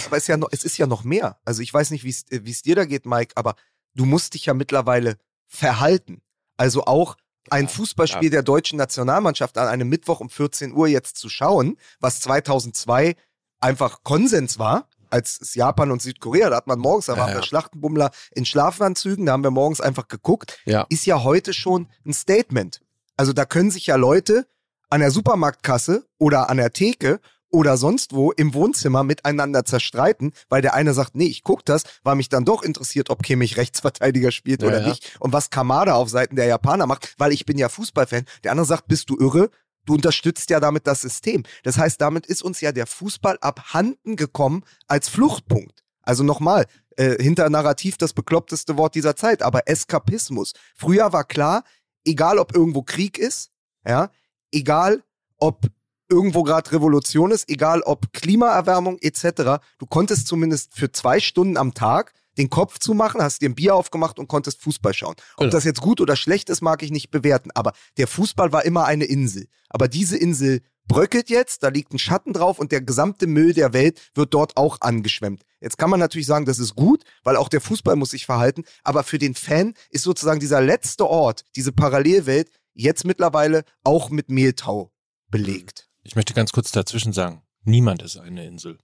Aber es ist ja noch, es ist ja noch mehr. Also ich weiß nicht, wie es äh, wie es dir da geht, Mike, aber du musst dich ja mittlerweile verhalten. Also auch ein Fußballspiel der deutschen Nationalmannschaft an einem Mittwoch um 14 Uhr jetzt zu schauen, was 2002 einfach Konsens war, als Japan und Südkorea, da hat man morgens, da waren ja. wir Schlachtenbummler in Schlafanzügen, da haben wir morgens einfach geguckt, ja. ist ja heute schon ein Statement. Also da können sich ja Leute an der Supermarktkasse oder an der Theke oder sonst wo im Wohnzimmer miteinander zerstreiten, weil der eine sagt, nee, ich guck das, weil mich dann doch interessiert, ob Kimmich Rechtsverteidiger spielt Ja, oder ja. nicht und was Kamada auf Seiten der Japaner macht, weil ich bin ja Fußballfan. Der andere sagt, bist du irre? Du unterstützt ja damit das System. Das heißt, damit ist uns ja der Fußball abhanden gekommen als Fluchtpunkt. Also nochmal, äh, hinter Narrativ das bekloppteste Wort dieser Zeit, aber Eskapismus. Früher war klar, egal ob irgendwo Krieg ist, ja, egal ob irgendwo gerade Revolution ist, egal ob Klimaerwärmung etc., du konntest zumindest für zwei Stunden am Tag den Kopf zumachen, hast dir ein Bier aufgemacht und konntest Fußball schauen. Ob Genau. das jetzt gut oder schlecht ist, mag ich nicht bewerten, aber der Fußball war immer eine Insel. Aber diese Insel bröckelt jetzt, da liegt ein Schatten drauf und der gesamte Müll der Welt wird dort auch angeschwemmt. Jetzt kann man natürlich sagen, das ist gut, weil auch der Fußball muss sich verhalten, aber für den Fan ist sozusagen dieser letzte Ort, diese Parallelwelt, jetzt mittlerweile auch mit Mehltau belegt. Ich möchte ganz kurz dazwischen sagen, niemand ist eine Insel.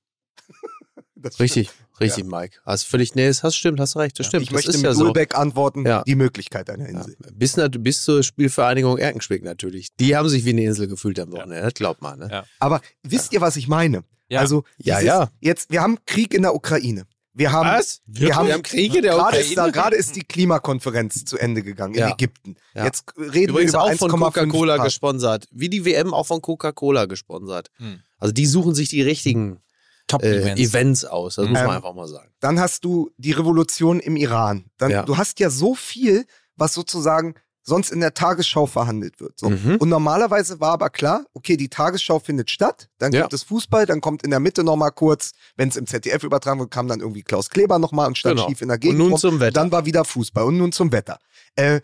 Das Richtig, richtig, Mike. Hast völlig, nee, das hast stimmt, hast recht, das stimmt. Ich das möchte ist mit ja so. Ulbeck antworten, Ja. die Möglichkeit einer Ja. Insel. Bis, bis zur Spielvereinigung Erkenschwick natürlich. Die haben sich wie eine Insel gefühlt am Wochenende, das glaubt man. Ne? Ja. Aber wisst ihr, was ich meine? Ja. Also, Ja, ja. Jetzt, wir haben Krieg in der Ukraine. Wir haben, Was? wir haben, wir haben Kriege der gerade ist, da, Ukraine. gerade ist die Klimakonferenz zu Ende gegangen Ja. in Ägypten. Ja. Jetzt reden Übrigens wir über auch von 1,5 Coca-Cola gesponsert. Wie die WM auch von Coca-Cola gesponsert. Hm. Also die suchen sich die richtigen äh, Top-Events. Events aus. Das muss man Ähm, einfach mal sagen. Dann hast du die Revolution im Iran. Dann, Ja. Du hast ja so viel, was sozusagen sonst in der Tagesschau verhandelt wird. So. Mhm. Und normalerweise war aber klar, okay, die Tagesschau findet statt, dann Ja. gibt es Fußball, dann kommt in der Mitte nochmal kurz, wenn es im ZDF übertragen wird, kam dann irgendwie Klaus Kleber nochmal und stand Genau. schief in der Und Gegend. nun rum. zum Wetter. Dann war wieder Fußball und nun zum Wetter. Äh,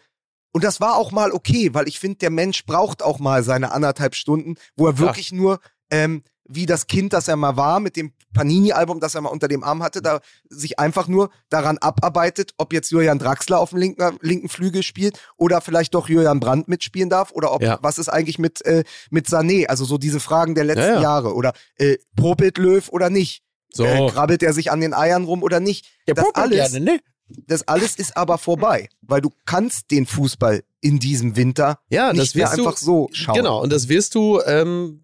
und das war auch mal okay, weil ich finde, der Mensch braucht auch mal seine anderthalb Stunden, wo er wirklich nur ähm, wie das Kind, das er mal war, mit dem Panini-Album, das er mal unter dem Arm hatte, da sich einfach nur daran abarbeitet, ob jetzt Julian Draxler auf dem linken, linken Flügel spielt oder vielleicht doch Julian Brandt mitspielen darf oder ob Ja. was ist eigentlich mit, äh, mit Sané, also so diese Fragen der letzten Ja, ja. Jahre oder äh, Popelt Löw oder nicht. So. Äh, krabbelt er sich an den Eiern rum oder nicht? das alles, ne? das alles ist aber vorbei, weil du kannst den Fußball in diesem Winter Ja, das nicht mehr wirst du, einfach so schauen. Genau, und das wirst du, ähm,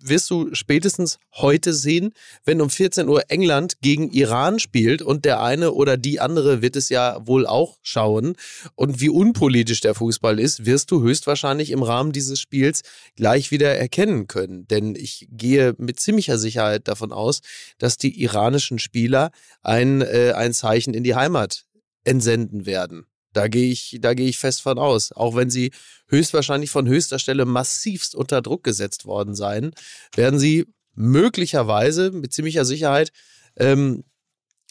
wirst du spätestens heute sehen, wenn um 14 Uhr England gegen Iran spielt und der eine oder die andere wird es ja wohl auch schauen. Und wie unpolitisch der Fußball ist, wirst du höchstwahrscheinlich im Rahmen dieses Spiels gleich wieder erkennen können. Denn ich gehe mit ziemlicher Sicherheit davon aus, dass die iranischen Spieler ein, äh, ein Zeichen in die Heimat entsenden werden. Da gehe ich, da gehe ich fest von aus. Auch wenn sie höchstwahrscheinlich von höchster Stelle massivst unter Druck gesetzt worden sein, werden sie möglicherweise mit ziemlicher Sicherheit ähm,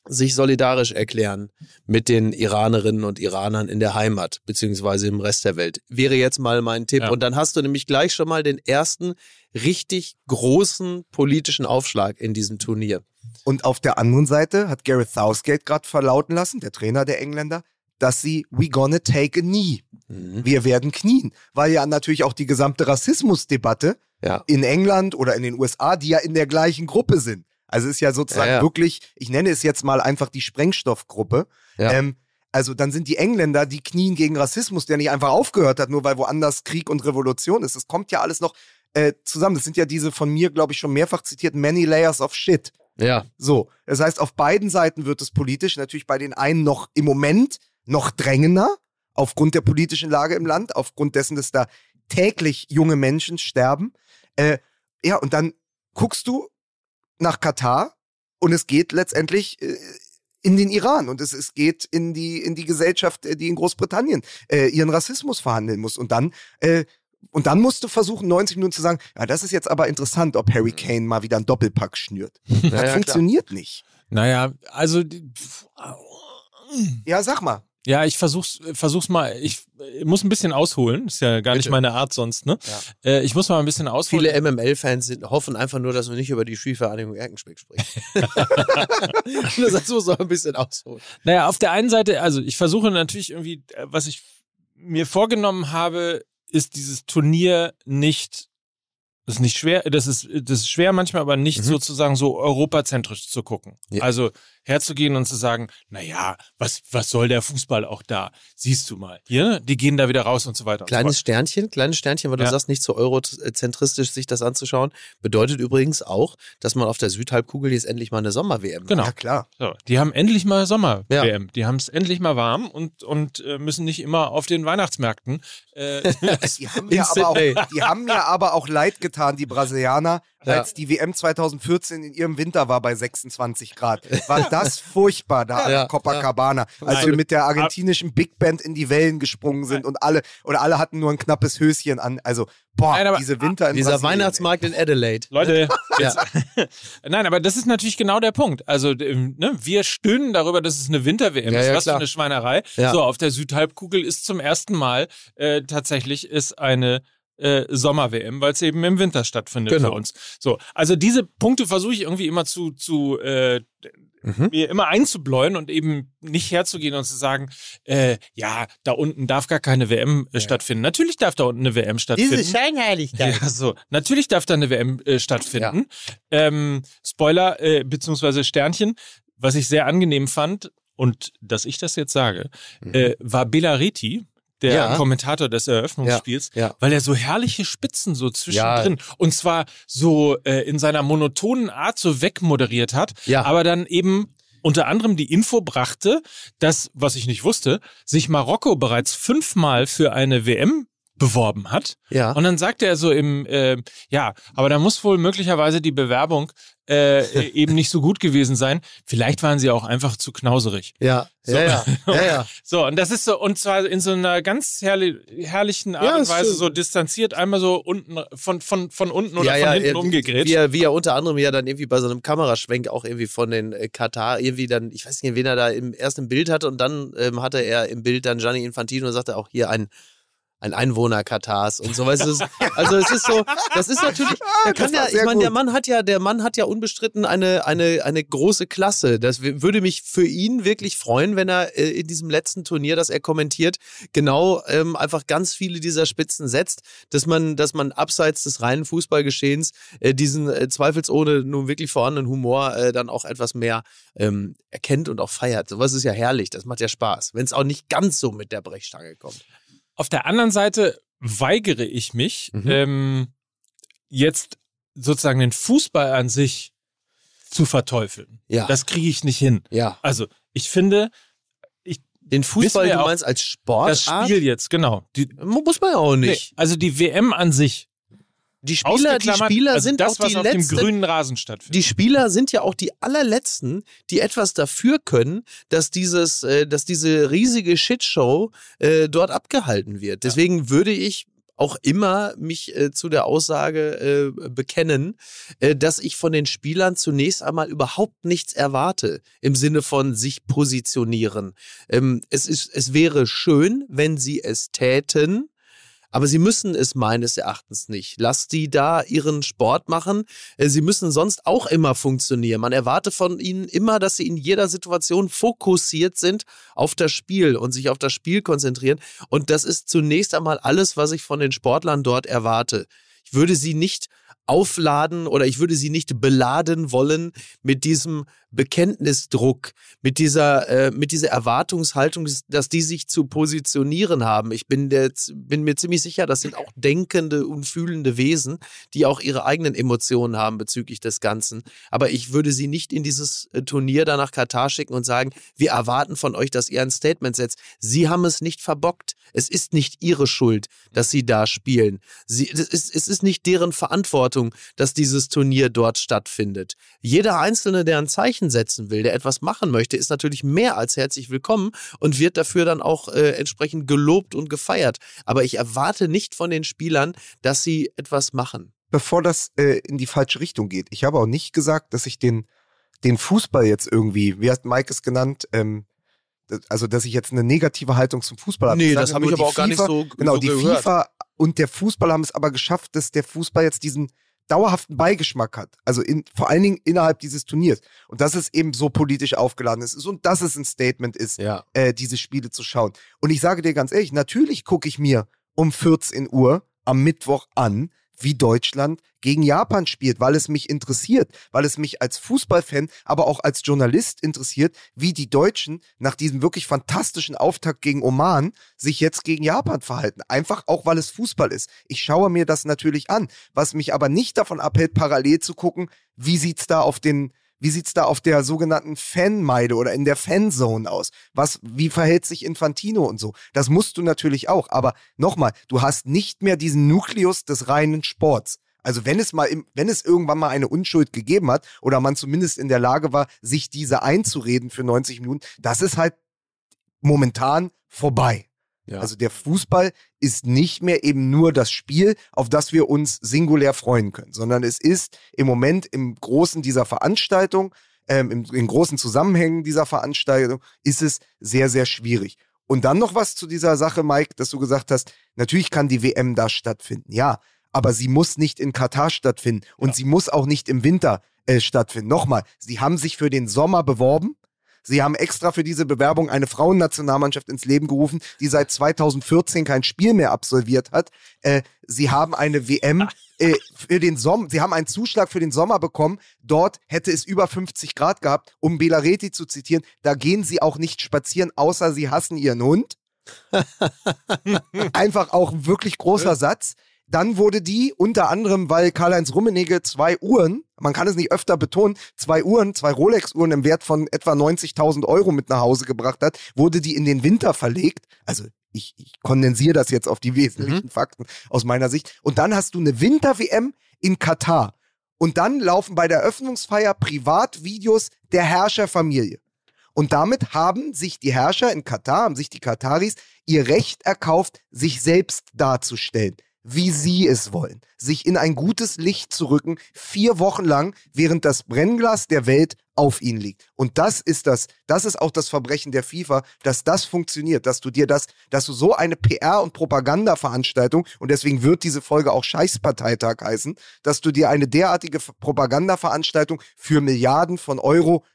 sich solidarisch erklären mit den Iranerinnen und Iranern in der Heimat, beziehungsweise im Rest der Welt. Wäre jetzt mal mein Tipp. Ja. Und dann hast du nämlich gleich schon mal den ersten richtig großen politischen Aufschlag in diesem Turnier. Und auf der anderen Seite hat Gareth Southgate gerade verlauten lassen, der Trainer der Engländer, dass sie we gonna take a knee. Mhm. Wir werden knien. Weil ja natürlich auch die gesamte Rassismusdebatte Ja. in England oder in den USA, die ja in der gleichen Gruppe sind. Also ist ja sozusagen Ja, ja. wirklich, ich nenne es jetzt mal einfach die Sprengstoffgruppe. Ähm, also dann sind die Engländer, die knien gegen Rassismus, der nicht einfach aufgehört hat, nur weil woanders Krieg und Revolution ist. Das kommt ja alles noch äh, zusammen. Das sind ja diese von mir, glaube ich, schon mehrfach zitierten Many Layers of Shit. Ja. So, das heißt, auf beiden Seiten wird es politisch, natürlich bei den einen noch im Moment noch drängender, aufgrund der politischen Lage im Land, aufgrund dessen, dass da täglich junge Menschen sterben. Äh, ja, und dann guckst du nach Katar und es geht letztendlich äh, in den Iran und es, es geht in die, in die Gesellschaft, äh, die in Großbritannien äh, ihren Rassismus verhandeln muss. Und dann, äh, und dann musst du versuchen, 90 Minuten zu sagen, ja, das ist jetzt aber interessant, ob Harry Kane mal wieder einen Doppelpack schnürt. Das ja, klar. funktioniert nicht. Naja, also die- Ja, sag mal. Ja, ich versuch's, versuch's mal. Ich muss ein bisschen ausholen. Ist ja gar nicht Bitte. meine Art sonst, ne? Ja. Äh, ich muss mal ein bisschen ausholen. Viele MML-Fans sind- hoffen einfach nur, dass wir nicht über die Spielvereinigung Erkenschwick sprechen. das muss man ein bisschen ausholen. Naja, auf der einen Seite, also ich versuche natürlich irgendwie, äh, was ich mir vorgenommen habe, ist dieses Turnier nicht, das ist nicht schwer, das ist, das ist schwer manchmal, aber nicht Mhm. sozusagen so europazentrisch zu gucken. Ja. Also herzugehen und zu sagen, na ja, was, was soll der Fußball auch da? Siehst du mal, hier, die gehen da wieder raus und so weiter. und so Kleines Sternchen, kleines Sternchen, weil du Ja. sagst, nicht so eurozentristisch sich das anzuschauen, bedeutet übrigens auch, dass man auf der Südhalbkugel jetzt endlich mal eine Sommer-WM Genau. Ja, klar. So, die haben endlich mal Ja. Sommer-WM. Die haben es endlich mal warm und, und äh, müssen nicht immer auf den Weihnachtsmärkten. Äh, Die haben, ja aber auch, die haben ja aber auch leid getan, die Brasilianer, Ja. als die WM 2014 in ihrem Winter war bei 26 Grad. War das furchtbar da Ja, an Copacabana, als Nein. wir mit der argentinischen Big Band in die Wellen gesprungen sind und alle oder alle hatten nur ein knappes Höschen an. Also, boah, Nein, aber- diese Winter in Dieser Brasilien, Weihnachtsmarkt in Adelaide. Leute, Ja. Nein, aber das ist natürlich genau der Punkt. Also ähm, ne, wir stöhnen darüber, dass es eine Winter-WM Ja, ist. ja, Was klar. für eine Schweinerei. Ja. So, auf der Südhalbkugel ist zum ersten Mal äh, tatsächlich ist eine äh, Sommer-WM, weil es eben im Winter stattfindet Genau. für uns. So, also diese Punkte versuche ich irgendwie immer zu, zu äh, Mhm. mir immer einzubläuen und eben nicht herzugehen und zu sagen, äh, ja, da unten darf gar keine WM äh, stattfinden. Natürlich darf da unten eine WM stattfinden. Scheinheiligkeit. Ja, so. Natürlich darf da eine WM äh, stattfinden. Ähm, Spoiler, äh, beziehungsweise Sternchen, was ich sehr angenehm fand, und dass ich das jetzt sage, äh, war Belariti, der Ja. Kommentator des Eröffnungsspiels, Ja, ja. weil er so herrliche Spitzen so zwischendrin und zwar so äh, in seiner monotonen Art so wegmoderiert hat, Ja. aber dann eben unter anderem die Info brachte, dass, was ich nicht wusste, sich Marokko bereits fünfmal für eine WM beworben hat. Ja. Und dann sagte er so im, äh, ja, aber da muss wohl möglicherweise die Bewerbung äh, eben nicht so gut gewesen sein. Vielleicht waren sie auch einfach zu knauserig. Ja, So. ja, ja, ja, ja. So, und das ist so, und zwar in so einer ganz herrli herrlichen Art Ja, und Weise so- distanziert, einmal so unten, von, von, von unten oder von hinten er- umgegrätscht. Wie er, wie er unter anderem ja dann irgendwie bei so einem Kameraschwenk auch irgendwie von den äh, Katar irgendwie dann, ich weiß nicht, wen er da im ersten Bild hatte und dann ähm, hatte er im Bild dann Gianni Infantino und sagte auch hier ein ein Einwohner Katars und so. Weißt du, also es ist so das ist natürlich der kann Das war ja ich meine der. Mann hat ja der Mann hat ja unbestritten eine eine eine große Klasse. Das würde mich für ihn wirklich freuen wenn er äh, in diesem letzten Turnier das er kommentiert genau ähm, einfach ganz viele dieser Spitzen setzt dass man dass man abseits des reinen Fußballgeschehens äh, diesen äh, zweifelsohne nun wirklich vorhandenen Humor äh, dann auch etwas mehr ähm, erkennt und auch feiert. Sowas ist ja herrlich. Das macht ja Spaß wenn es auch nicht ganz so mit der Brechstange kommt Auf der anderen Seite weigere ich mich, Mhm. ähm, jetzt sozusagen den Fußball an sich zu verteufeln. Ja. Das kriege ich nicht hin. ja Also, ich finde, Den Fußball, du meinst als Sportart? das Spiel jetzt, genau. Die, muss man ja auch nee, nicht. also die WM an sich. Die Spieler, die Spieler also sind das, auch die letzten. Die Spieler sind ja auch die allerletzten, die etwas dafür können, dass dieses, äh, dass diese riesige Shitshow äh, dort abgehalten wird. Deswegen würde ich auch immer mich äh, zu der Aussage äh, bekennen, äh, dass ich von den Spielern zunächst einmal überhaupt nichts erwarte im Sinne von sich positionieren. Ähm, es ist, es wäre schön, wenn sie es täten. Aber sie müssen es meines Erachtens nicht. Lass die da ihren Sport machen. Äh, Sie müssen sonst auch immer funktionieren. Man erwarte von ihnen immer, dass sie in jeder Situation fokussiert sind auf das Spiel und sich auf das Spiel konzentrieren. Und das ist zunächst einmal alles, was ich von den Sportlern dort erwarte. Ich würde sie nicht aufladen oder ich würde sie nicht beladen wollen mit diesem Bekenntnisdruck, mit dieser, äh, mit dieser Erwartungshaltung, dass- die sich zu positionieren haben. Ich bin, der, bin mir ziemlich sicher, das sind auch denkende und fühlende Wesen, die auch ihre eigenen Emotionen haben bezüglich des Ganzen. Aber ich würde sie nicht in dieses äh, Turnier da nach Katar schicken und sagen, wir erwarten von euch, dass ihr ein Statement setzt. Sie haben es nicht verbockt. Es ist nicht ihre Schuld, dass sie da spielen. Sie, es, ist, es ist nicht deren Verantwortung, dass dieses Turnier dort stattfindet. Jeder Einzelne, der ein Zeichen setzen will, der etwas machen möchte, ist natürlich mehr als herzlich willkommen und wird dafür dann auch äh, entsprechend gelobt und gefeiert. Aber ich erwarte nicht von den Spielern, dass sie etwas machen. bevor das äh, in die falsche Richtung geht. Ich habe auch nicht gesagt, dass ich den, den Fußball jetzt irgendwie, wie hat Mike es genannt, ähm, also dass ich jetzt eine negative Haltung zum Fußball habe. Nee, das habe ich aber auch gar nicht FIFA so Genau, so die gehört. FIFA und der Fußball haben es aber geschafft, dass der Fußball jetzt diesen dauerhaften Beigeschmack hat. Also in, vor allen Dingen innerhalb dieses Turniers. Und dass es eben so politisch aufgeladen ist und dass es ein Statement ist, Ja. äh, diese Spiele zu schauen. Und ich sage dir ganz ehrlich, natürlich gucke ich mir um 14 Uhr am Mittwoch an, wie Deutschland gegen Japan spielt, weil es mich interessiert, weil es mich als Fußballfan, aber auch als Journalist interessiert, wie die Deutschen nach diesem wirklich fantastischen Auftakt gegen Oman sich jetzt gegen Japan verhalten. Einfach auch, weil es Fußball ist. Ich schaue mir das natürlich an, was mich aber nicht davon abhält, parallel zu gucken, wie sieht's da auf den wie sieht's da auf der sogenannten Fanmeide oder in der Fanzone aus? Was, wie verhält sich Infantino und so? Das musst du natürlich auch. Aber nochmal, du hast nicht mehr diesen Nukleus des reinen Sports. Also wenn es mal, wenn es irgendwann mal eine Unschuld gegeben hat oder man zumindest in der Lage war, sich diese einzureden für 90 Minuten, das ist halt momentan vorbei. Ja. Also der Fußball ist nicht mehr eben nur das Spiel, auf das wir uns singulär freuen können, sondern es ist im Moment im Großen dieser Veranstaltung, ähm, im, in großen Zusammenhängen dieser Veranstaltung, ist es sehr, sehr schwierig. Und dann noch was zu dieser Sache, Mike, dass du gesagt hast, natürlich kann die WM da stattfinden, ja, aber sie muss nicht in Katar stattfinden und sie muss auch nicht im Winter äh, stattfinden. Nochmal, sie haben sich für den Sommer beworben. Sie haben extra für diese Bewerbung eine Frauennationalmannschaft ins Leben gerufen, die seit 2014 kein Spiel mehr absolviert hat. Äh, sie haben eine WM äh, für den Sommer, sie haben einen Zuschlag für den Sommer bekommen. Dort hätte es über 50 Grad gehabt, um Belareti zu zitieren. Da gehen sie auch nicht spazieren, außer sie hassen ihren Hund. Einfach auch ein wirklich großer Satz. Dann wurde die unter anderem, weil Karl-Heinz Rummenigge zwei Uhren, man kann es nicht öfter betonen, zwei Uhren, zwei Rolex-Uhren im Wert von etwa 90.000 Euro mit nach Hause gebracht hat, wurde die in den Winter verlegt. Also ich, ich kondensiere das jetzt auf die wesentlichen Fakten aus meiner Sicht. Und dann hast du eine Winter-WM in Katar. Und dann laufen bei der Eröffnungsfeier Privatvideos der Herrscherfamilie. Und damit haben sich die Herrscher in Katar, haben sich die Kataris ihr Recht erkauft, sich selbst darzustellen, wie sie es wollen. Sich in ein gutes Licht zu rücken, vier Wochen lang, während das Brennglas der Welt auf ihnen liegt. Und das ist das, das ist auch das Verbrechen der FIFA, dass das funktioniert, dass du dir das, dass du so eine PR- und Propagandaveranstaltung, und deswegen wird diese Folge auch Scheißparteitag heißen, dass du dir eine derartige Propagandaveranstaltung für Milliarden von Euro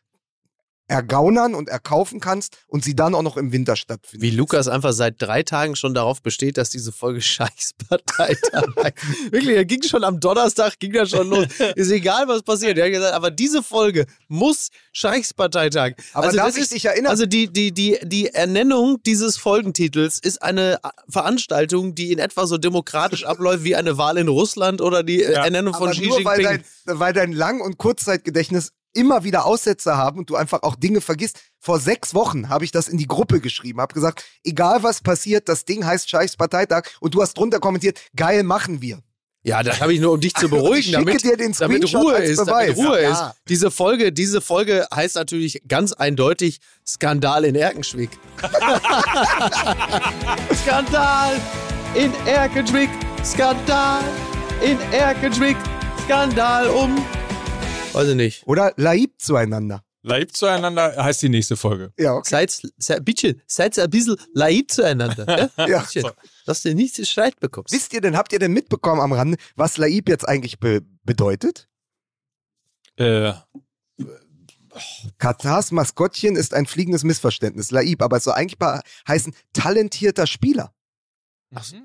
ergaunern und erkaufen kannst und sie dann auch noch im Winter stattfindet. Wie Lukas einfach seit drei Tagen schon darauf besteht, dass diese Folge Scheißparteitag heißt. Wirklich, er ging schon am Donnerstag, ging das schon los. Ist egal, was passiert. Er hat gesagt, aber diese Folge muss Scheißparteitag. Aber also darf das ich ist, dich erinnern? Also die, die, die, die Ernennung dieses Folgentitels ist eine Veranstaltung, die in etwa so demokratisch abläuft wie eine Wahl in Russland oder die äh, Ja. Ernennung von Aber Xi nur weil Jinping. dein, weil dein Lang- und Kurzzeitgedächtnis immer wieder Aussätze haben und du einfach auch Dinge vergisst. Vor sechs Wochen habe ich das in die Gruppe geschrieben, habe gesagt, egal was passiert, das Ding heißt Scheiß Parteitag und du hast drunter kommentiert, geil machen wir. Ja, das habe ich nur, um dich zu Ich beruhigen, schicke damit, dir den damit Ruhe als ist. Damit Ruhe Ja, ist. ja. Diese Folge, diese Folge heißt natürlich ganz eindeutig Skandal in Erkenschwick. Skandal in Erkenschwick. Skandal in Erkenschwick. Skandal um. Weiß ich nicht. Oder Laib zueinander. Leib zueinander heißt die nächste Folge. Ja, okay. Seid, bitte, seid ein bisschen laid zueinander. Ja? Ja. Dass du nicht Streit bekommst. Wisst ihr denn, habt ihr denn mitbekommen am Rande, was Laib jetzt eigentlich be bedeutet? Äh, Katars Maskottchen ist ein fliegendes Missverständnis. Laib, aber es soll eigentlich mal heißen talentierter Spieler.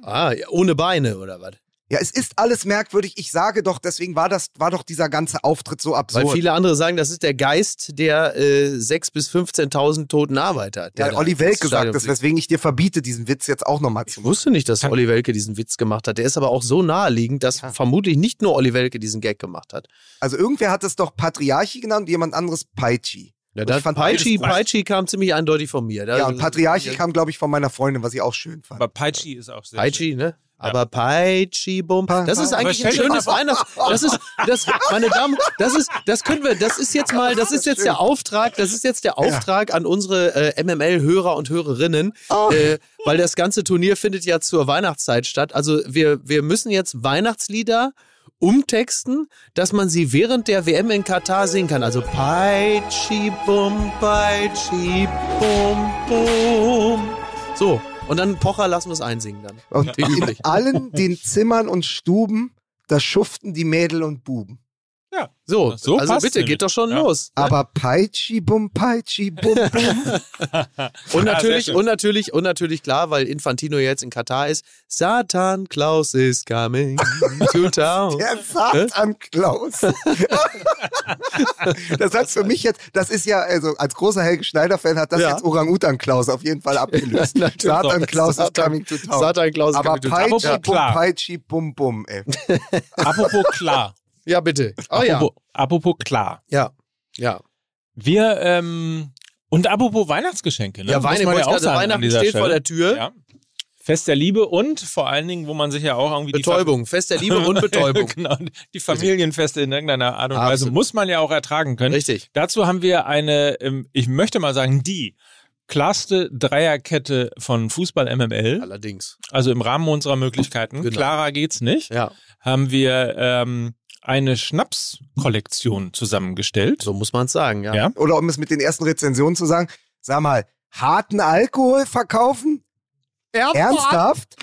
Ah, ja, ohne Beine oder was? Ja, es ist alles merkwürdig. Ich sage doch, deswegen war das, war doch dieser ganze Auftritt so absurd. Weil viele andere sagen, das ist der Geist der äh, 6.000 bis 15.000 toten Arbeiter. der ja, da Olli Welke Stadion sagt das, weswegen ich dir verbiete, diesen Witz jetzt auch nochmal zu Ich machen. wusste nicht, dass Olli Welke diesen Witz gemacht hat. Der ist aber auch so naheliegend, dass Ja. vermutlich nicht nur Olli Welke diesen Gag gemacht hat. Also irgendwer hat es doch Patriarchi genannt, jemand anderes Peitschi. Ja, das ich fand Peitschi. Peitschi kam ziemlich eindeutig von mir. Da- Ja, und Patriarchi kam, glaube ich, von meiner Freundin, was ich auch schön fand. aber Peitschi ist auch sehr Peitschi, ne? Aber Peitschi Bum. Pa- Das ist eigentlich ein schönes Weihnachts. Das ist, das, meine Damen, das ist, das können wir, das ist jetzt mal, das ist jetzt der Auftrag, das ist jetzt der Auftrag an unsere äh, MML-Hörer und Hörerinnen, Oh. äh, weil das ganze Turnier findet ja zur Weihnachtszeit statt. Also wir, wir müssen jetzt Weihnachtslieder umtexten, dass man sie während der WM in Katar singen kann. Also Peitschi Bum, Peitschi Bum, Bum. So. Und dann Pocher lassen wir es einsingen dann. Und in allen den Zimmern und Stuben, da schuften die Mädel und Buben. So, So also bitte, nämlich. geht doch schon Ja. los. Aber Peitschi bum, Peitschi bum, bum. Und natürlich, schön. und natürlich, und natürlich klar, weil Infantino jetzt in Katar ist, Satan Klaus is coming to town. Der Satan Klaus. das hat für mich jetzt, das ist ja, also als großer Helge Schneider-Fan hat das Ja. jetzt Orang-Utan Klaus auf jeden Fall abgelöst. Satan. Klaus is coming to town. Satan Klaus is Aber coming to town. Peitschi Ja, bum. Peitschi bum, bum, ey. apropos klar. Ja, bitte. Oh ja. Apropos, apropos klar. Ja. Ja. Wir, ähm, und apropos Weihnachtsgeschenke, ne? Ja, Weine, gerade sagen Weihnachten steht vor Stelle. der Tür. Ja. Fest der Liebe und vor allen Dingen, wo man sich ja auch irgendwie Betäubung. Fest der Liebe und Betäubung. genau, die Familienfeste in irgendeiner Art und Weise Absolut. muss man ja auch ertragen können. Richtig. Dazu haben wir eine, ähm, ich möchte mal sagen, die klarste Dreierkette von Fußball MML, Allerdings. also im Rahmen unserer Möglichkeiten. Genau. Klarer geht's nicht. Ja. Haben wir ähm, eine Schnapskollektion zusammengestellt. So muss man es sagen, ja. Ja. Oder um es mit den ersten Rezensionen zu sagen, sag mal, harten Alkohol verkaufen? Ernsthaft?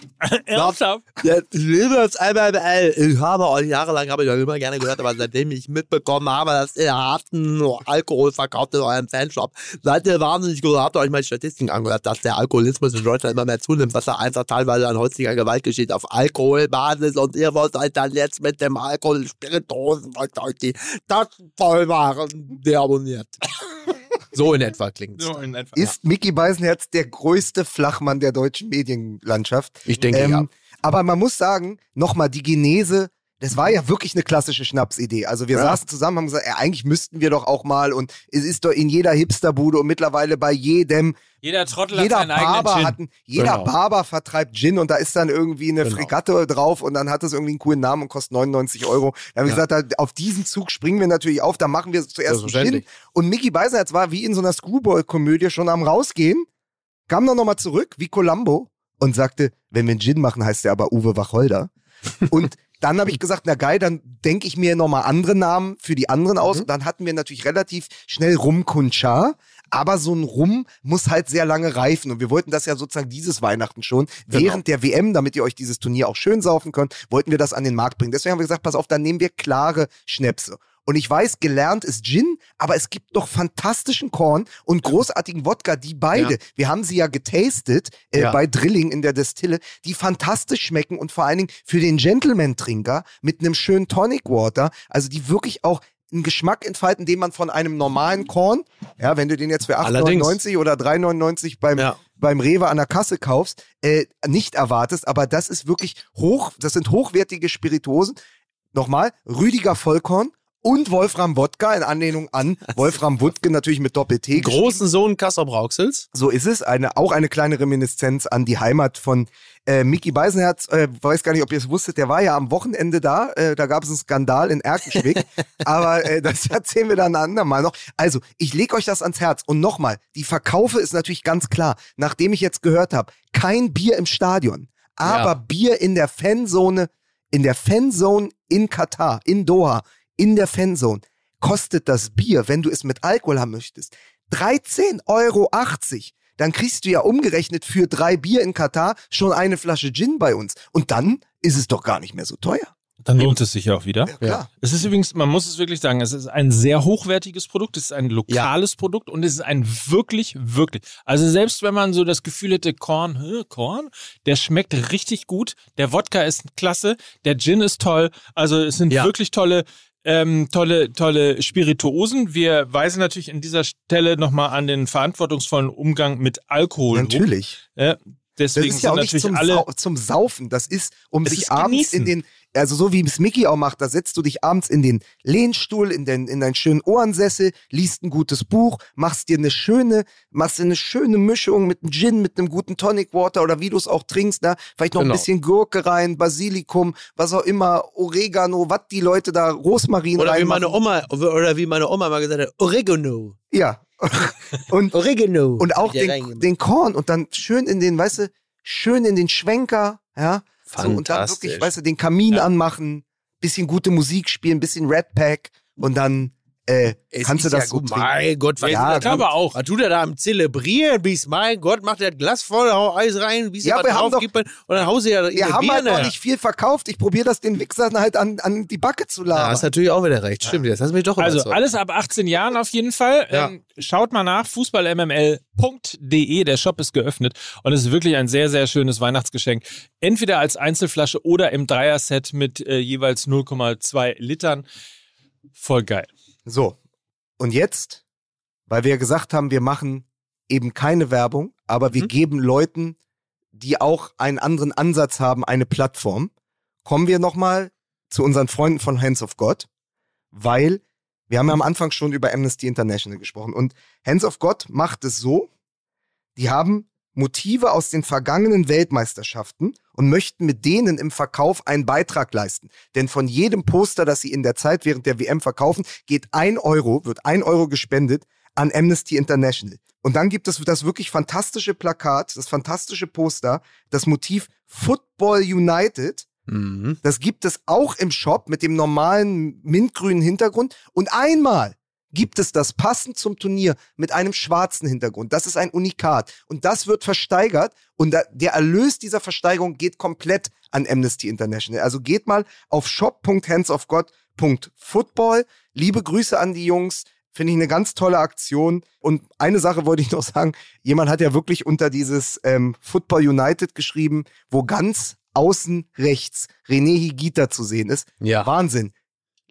Ernsthaft? Ja, liebe das MML. Ich habe auch jahrelang habe ich auch immer gerne gehört, aber seitdem ich mitbekommen habe, dass ihr harten Alkohol verkauft in eurem Fanshop, seid ihr wahnsinnig gut. Habt ihr euch mal die Statistiken angehört, dass der Alkoholismus in Deutschland immer mehr zunimmt, was da einfach teilweise an häuslicher Gewalt geschieht auf Alkoholbasis und ihr wollt euch dann jetzt mit dem Alkohol Spirituosen wollt euch die Taschen voll machen, deabonniert. So in etwa klingt So in etwa. Ist Mickey Beisenherz der größte Flachmann der deutschen Medienlandschaft? Ich denke ja. Ähm, Aber man muss sagen, nochmal die Genese, das war ja wirklich eine klassische Schnapsidee. Also wir Ja. saßen zusammen, haben gesagt, ey, eigentlich müssten wir doch auch mal und es ist doch in jeder Hipsterbude und mittlerweile bei jedem, Jeder Trottel jeder hat seinen eigenen Barber Gin. hat, jeder Genau. Barber vertreibt Gin und da ist dann irgendwie eine Genau. Fregatte drauf und dann hat das irgendwie einen coolen Namen und kostet 99 Euro. Da haben wir Ja. gesagt, da, auf diesen Zug springen wir natürlich auf, da machen wir zuerst einen Gin. Und Mickey Beisenherz war wie in so einer Screwball-Komödie schon am rausgehen, kam dann nochmal zurück, wie Columbo, und sagte, wenn wir einen Gin machen, heißt der aber Uwe Wacholder. und dann habe ich gesagt, na geil, dann denke ich mir nochmal andere Namen für die anderen aus. Mhm. Und dann hatten wir natürlich relativ schnell Rum Kunchar. Aber so ein Rum muss halt sehr lange reifen. Und wir wollten das ja sozusagen dieses Weihnachten schon. Genau. Während der WM, damit ihr euch dieses Turnier auch schön saufen könnt, wollten wir das an den Markt bringen. Deswegen haben wir gesagt, pass auf, dann nehmen wir klare Schnäpse. Und ich weiß, gelernt ist Gin, aber es gibt doch fantastischen Korn und großartigen Wodka, die beide, Ja. wir haben sie ja getastet äh, Ja. bei Drilling in der Destille, die fantastisch schmecken und vor allen Dingen für den Gentleman-Trinker mit einem schönen Tonic Water, also die wirklich auch einen Geschmack entfalten, den man von einem normalen Korn, ja, wenn du den jetzt für Allerdings. 8,99 oder 3,99 beim, Ja. beim Rewe an der Kasse kaufst, äh, nicht erwartest, aber das ist wirklich hoch, das sind hochwertige Spirituosen. Nochmal, Rüdiger Vollkorn und Wolfram Wodka in Anlehnung an Wolfram Wutke natürlich mit Doppel-T. Großen Sohn Kassel Brauxels. So ist es. Eine, auch eine kleine Reminiszenz an die Heimat von äh, Mickey Beisenherz. Äh, weiß gar nicht, ob ihr es wusstet, der war ja am Wochenende da. Äh, da gab es einen Skandal in Erkenschwick. Aber äh, das erzählen wir dann ein andermal noch. Also, ich lege euch das ans Herz. Und nochmal, die Verkaufe ist natürlich ganz klar, nachdem ich jetzt gehört habe, kein Bier im Stadion, aber Ja. Bier in der Fanzone, in der Fanzone in Katar, in Doha, in der Fanzone. Kostet das Bier, wenn du es mit Alkohol haben möchtest, 13,80 Euro. Dann kriegst du ja umgerechnet für drei Bier in Katar schon eine Flasche Gin bei uns. Und dann ist es doch gar nicht mehr so teuer. Dann lohnt es sich ja auch wieder. Ja, klar. Es ist übrigens, man muss es wirklich sagen, es ist ein sehr hochwertiges Produkt, es ist ein lokales Produkt und es ist ein wirklich, wirklich. Also selbst wenn man so das Gefühl hätte, Korn, hä, Korn, der schmeckt richtig gut, der Wodka ist klasse, der Gin ist toll, also es sind Ja. wirklich tolle, ähm, tolle, tolle Spirituosen. Wir weisen natürlich an dieser Stelle nochmal an den verantwortungsvollen Umgang mit Alkohol. Natürlich. Das deswegen ist ja auch nicht zum, alle. Sau zum Saufen. Das ist, um Es sich ist abends genießen. in den, also so wie es Mickey auch macht, da setzt du dich abends in den Lehnstuhl, in, den, in deinen schönen Ohrensessel, liest ein gutes Buch, machst dir eine schöne, machst dir eine schöne Mischung mit einem Gin, mit einem guten Tonic Water oder wie du es auch trinkst, ne? Vielleicht noch Genau. ein bisschen Gurke rein, Basilikum, was auch immer, Oregano, was die Leute da, Rosmarin Oder wie meine Oma, oder wie meine Oma mal gesagt hat, Oregano. Ja. und, Oregano. und auch den, den Korn und dann schön in den, weißt du, schön in den Schwenker, ja. So, und dann wirklich, weißt du, den Kamin Ja. anmachen, bisschen gute Musik spielen, bisschen Red Pack und dann äh, Es kannst du das ja so gut. trinken. Mein Gott, was, Ja, ja, ich glaube auch. was tut er da am Zelebrieren? Bis, mein Gott, macht er das Glas voll, hau Eis rein, bis Ja, wir haben drauf doch- gibt und dann haust du ja Wir haben halt noch nicht viel verkauft. Ich probiere das den Wichsern halt an, an die Backe zu Da labern. hast natürlich auch wieder recht. Stimmt, das hast du mich doch Also überzeugt. alles ab 18 Jahren auf jeden Fall. Ja. Ähm, schaut mal nach, fußballmml.de, der Shop ist geöffnet und es ist wirklich ein sehr, sehr schönes Weihnachtsgeschenk. Entweder als Einzelflasche oder im Dreier-Set mit äh, jeweils 0,2 Litern. Voll geil. So, und jetzt, weil wir gesagt haben, wir machen eben keine Werbung, aber wir Mhm. geben Leuten, die auch einen anderen Ansatz haben, eine Plattform, kommen wir nochmal zu unseren Freunden von Hands of God, weil wir haben ja am Anfang schon über Amnesty International gesprochen und Hands of God macht es so, die haben Motive aus den vergangenen Weltmeisterschaften und möchten mit denen im Verkauf einen Beitrag leisten. Denn von jedem Poster, das sie in der Zeit während der WM verkaufen, geht ein Euro, wird ein Euro gespendet an Amnesty International. Und dann gibt es das wirklich fantastische Plakat, das fantastische Poster, das Motiv Football United. Mhm. Das gibt es auch im Shop mit dem normalen mintgrünen Hintergrund. Und einmal gibt es das passend zum Turnier mit einem schwarzen Hintergrund. Das ist ein Unikat. Und das wird versteigert. Und der Erlös dieser Versteigerung geht komplett an Amnesty International. Also geht mal auf shop.handsofgod.football. Liebe Grüße an die Jungs. Finde ich eine ganz tolle Aktion. Und eine Sache wollte ich noch sagen. Jemand hat ja wirklich unter dieses ähm, Football United geschrieben, wo ganz außen rechts René Higita zu sehen ist. Ja. Wahnsinn.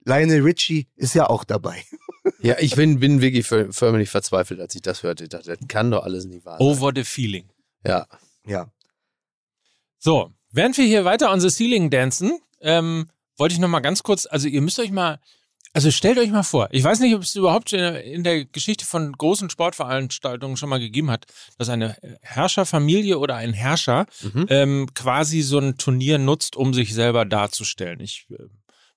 Lionel Richie ist ja auch dabei. ja, ich bin, bin wirklich för- förmlich verzweifelt, als ich das hörte. Ich dachte, das kann doch alles nicht wahr sein. Over the feeling. Ja. Ja. So, Während wir hier weiter on the ceiling dancen, ähm, wollte ich noch mal ganz kurz, also ihr müsst euch mal, also stellt euch mal vor, ich weiß nicht, ob es überhaupt in der, in der Geschichte von großen Sportveranstaltungen schon mal gegeben hat, dass eine Herrscherfamilie oder ein Herrscher Mhm. ähm, quasi so ein Turnier nutzt, um sich selber darzustellen. Ich äh,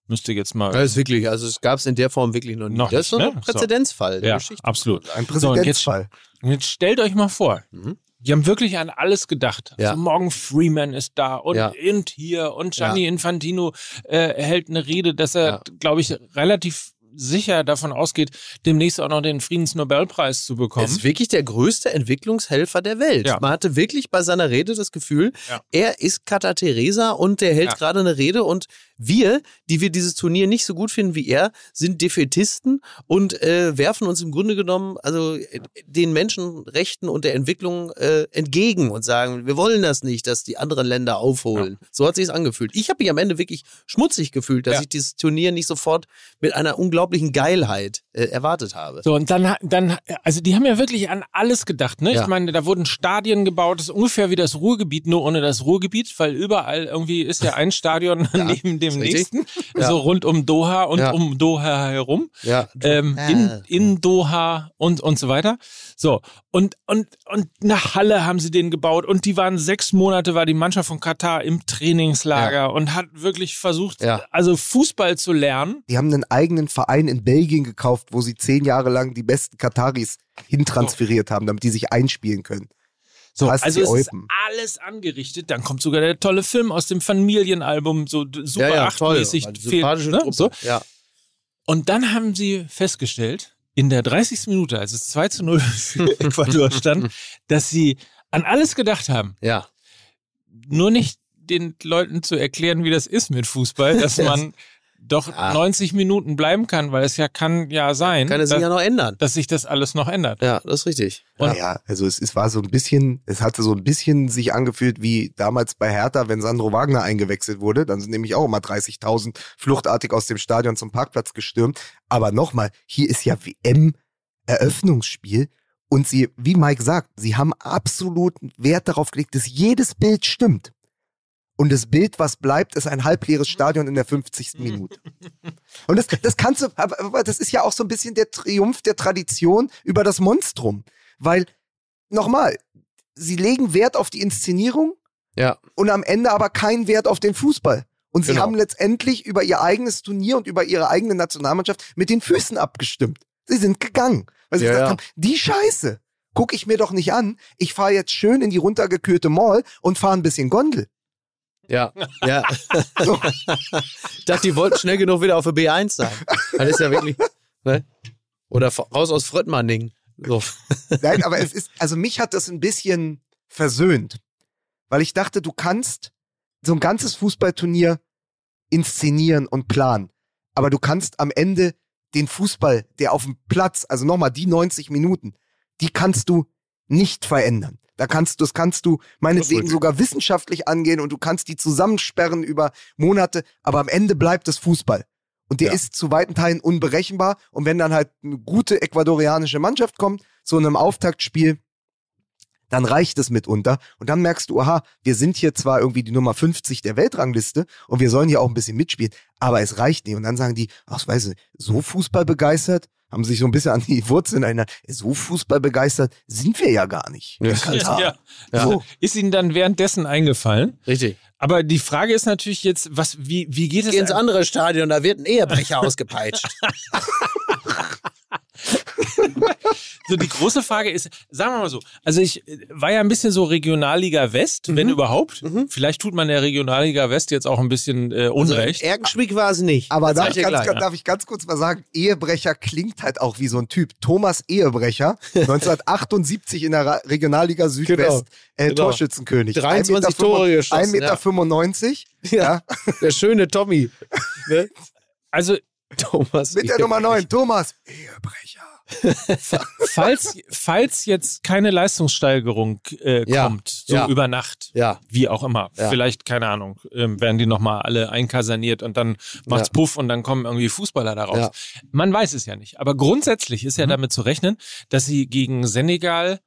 müsste jetzt mal. Das ist wirklich, also es gab es in der Form wirklich noch nie. Noch das ist so nicht, ein ne? So. Präzedenzfall der ja, Geschichte. absolut. Ein So, und jetzt, Präzedenzfall. und jetzt stellt euch mal vor, Mhm. die haben wirklich an alles gedacht. Ja. Also Morgan Freeman ist da und Ja. Int hier und Gianni Infantino äh, hält eine Rede, dass er, Ja. glaube ich, relativ sicher davon ausgeht, demnächst auch noch den Friedensnobelpreis zu Er bekommen. ist wirklich der größte Entwicklungshelfer der Welt. Ja. Man hatte wirklich bei seiner Rede das Gefühl, Ja. er ist Katar Teresa und der hält Ja. gerade eine Rede und wir, die wir dieses Turnier nicht so gut finden wie er, sind Defetisten und äh, werfen uns im Grunde genommen also den Menschenrechten und der Entwicklung äh, entgegen und sagen, wir wollen das nicht, dass die anderen Länder aufholen. So hat sich angefühlt. Ich habe mich am Ende wirklich schmutzig gefühlt, dass ich dieses Turnier nicht sofort mit einer unglaublichen Geilheit äh, erwartet habe. So, und dann, dann, also die haben ja wirklich an alles gedacht, ne? Ja. Ich meine, da wurden Stadien gebaut, das ist ungefähr wie das Ruhrgebiet, nur ohne das Ruhrgebiet, weil überall irgendwie ist ja ein Stadion neben dem nächsten, Ja. so rund um Doha und Ja. um Doha herum. Ja, ähm, in, in Doha und, und so weiter. So, und, und, und eine Halle haben sie den gebaut und die waren sechs Monate, war die Mannschaft von Katar im Trainingslager und hat wirklich versucht, Ja. also Fußball zu lernen. Die haben einen eigenen Verein in Belgien gekauft, wo sie zehn Jahre lang die besten Kataris hintransferiert haben, damit die sich einspielen können. So, Hast also es ist alles angerichtet. Dann kommt sogar der tolle Film aus dem Familienalbum, so super ja, ja, achtmäßig. toll. fehlt, ne? So. Ja. Und dann haben sie festgestellt, in der 30. Minute, als es 2 zu 0 für Ecuador stand, dass sie an alles gedacht haben. Ja. Nur nicht den Leuten zu erklären, wie das ist mit Fußball, dass man doch Ah. 90 Minuten bleiben kann, weil es ja kann ja sein, Kann es sich dass, ja noch ändern. dass sich das alles noch ändert. Ja, das ist richtig. Und- ja, also es, es war so ein bisschen, es hatte so ein bisschen sich angefühlt wie damals bei Hertha, wenn Sandro Wagner eingewechselt wurde. Dann sind nämlich auch immer 30.000 fluchtartig aus dem Stadion zum Parkplatz gestürmt. Aber nochmal, hier ist ja WM-Eröffnungsspiel. Und sie, wie Mike sagt, sie haben absoluten Wert darauf gelegt, dass jedes Bild stimmt. Und das Bild, was bleibt, ist ein halbleeres Stadion in der 50. Minute. Und das, das kannst du, aber aber das ist ja auch so ein bisschen der Triumph der Tradition über das Monstrum. Weil, nochmal, sie legen Wert auf die Inszenierung Ja. und am Ende aber keinen Wert auf den Fußball. Und sie Genau. haben letztendlich über ihr eigenes Turnier und über ihre eigene Nationalmannschaft mit den Füßen abgestimmt. Sie sind gegangen, weil sie Ja, gesagt ja. haben, die Scheiße gucke ich mir doch nicht an. Ich fahre jetzt schön in die runtergekühlte Mall und fahre ein bisschen Gondel. Ja. Ja. So. ich dachte, die wollten schnell genug wieder auf der B1 sein. Das ist ja wirklich. Ne? Oder raus aus Fröttmanning. So. Nein, aber es ist, also mich hat das ein bisschen versöhnt. Weil ich dachte, du kannst so ein ganzes Fußballturnier inszenieren und planen. Aber du kannst am Ende den Fußball, der auf dem Platz, also nochmal die 90 Minuten, die kannst du nicht verändern. Da kannst du, das kannst du meinetwegen sogar wissenschaftlich angehen und du kannst die zusammensperren über Monate, aber am Ende bleibt es Fußball. Und der Ja. ist zu weiten Teilen unberechenbar. Und wenn dann halt eine gute ecuadorianische Mannschaft kommt, zu einem Auftaktspiel, dann reicht es mitunter. Und dann merkst du, aha, wir sind hier zwar irgendwie die Nummer 50 der Weltrangliste und wir sollen hier auch ein bisschen mitspielen, aber es reicht nicht. Und dann sagen die, ach, weißt du, so Fußball begeistert, haben sich so ein bisschen an die Wurzeln erinnert, so Fußball begeistert sind wir ja gar nicht. Katar. Ja. Ja. So. Ist ihnen dann währenddessen eingefallen. Richtig. Aber die Frage ist natürlich jetzt, was, wie, wie geht es? Geh ins andere Stadion, da wird ein Ehebrecher ausgepeitscht. So, die große Frage ist, sagen wir mal so, also ich äh, war ja ein bisschen so Regionalliga West, wenn überhaupt. Vielleicht tut man der Regionalliga West jetzt auch ein bisschen äh, Unrecht. Also, Erkenschwick war es nicht. Aber darf ich ganz, gleich. darf ich ganz kurz mal sagen, Ehebrecher klingt halt auch wie so ein Typ. Thomas Ehebrecher, 1978 in der Regionalliga Südwest, Genau. äh, Genau. Torschützenkönig. 23 1,95 Tore geschossen, 1,95 Meter. Ja. Der schöne Tommy. Ne? Also, Thomas. Mit der Nummer 9, Thomas Ehebrecher. Falls, falls jetzt keine Leistungssteigerung äh, Ja, kommt, so ja. über Nacht, Ja. wie auch immer, vielleicht, keine Ahnung, ähm, werden die nochmal alle einkasaniert und dann macht's. Puff und dann kommen irgendwie Fußballer daraus. Ja. Man weiß es ja nicht. Aber grundsätzlich ist ja damit zu rechnen, dass sie gegen Senegal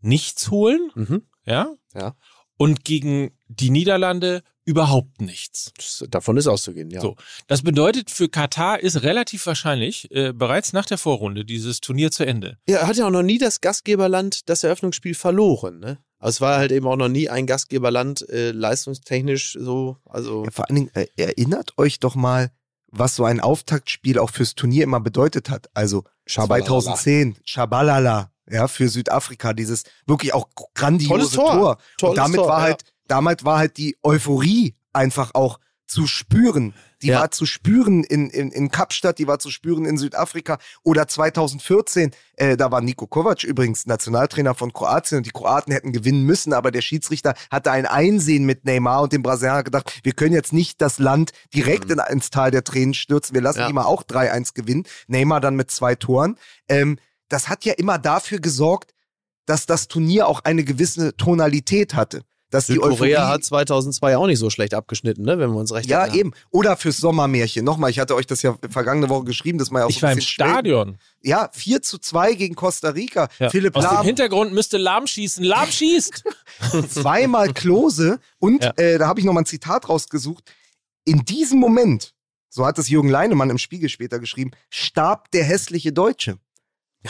nichts holen, Mhm. ja, Ja. und gegen die Niederlande überhaupt nichts. Davon ist auszugehen, ja. So. Das bedeutet, für Katar ist relativ wahrscheinlich äh, bereits nach der Vorrunde dieses Turnier zu Ende. Ja, hat ja auch noch nie das Gastgeberland das Eröffnungsspiel verloren, ne? Also es war halt eben auch noch nie ein Gastgeberland äh, leistungstechnisch so, also Ja, vor allen Dingen, äh, erinnert euch doch mal, was so ein Auftaktspiel auch fürs Turnier immer bedeutet hat. Also Schabalala. 2010, Shabalala, ja, für Südafrika, dieses wirklich auch grandiose Tolles Tor. Tor. Und damit Tor, war ja. Damit war halt die Euphorie einfach auch zu spüren. Die Ja. war zu spüren in, in, in Kapstadt, die war zu spüren in Südafrika. Oder 2014, äh, da war Niko Kovac übrigens Nationaltrainer von Kroatien und die Kroaten hätten gewinnen müssen, aber der Schiedsrichter hatte ein Einsehen mit Neymar und dem Brasilianer gedacht, wir können jetzt nicht das Land direkt in, ins Tal der Tränen stürzen, wir lassen Mhm. Ja. die mal auch 3-1 gewinnen. Neymar dann mit zwei Toren. Ähm, das hat ja immer dafür gesorgt, dass das Turnier auch eine gewisse Tonalität hatte. Dass die Südkorea Euphorie hat 2002 auch nicht so schlecht abgeschnitten, ne, wenn wir uns recht ja, erinnern. eben. Oder fürs Sommermärchen. Nochmal, ich hatte euch das ja vergangene Woche geschrieben, dass man ja auch Ich war im Stadion. Ja, 4 zu 2 gegen Costa Rica. Ja. Philipp Aus dem Lahm, Hintergrund müsste Lahm schießen. Lahm schießt! zweimal Klose. Und Ja. äh, da habe ich nochmal ein Zitat rausgesucht. In diesem Moment, so hat es Jürgen Leinemann im Spiegel später geschrieben, starb der hässliche Deutsche.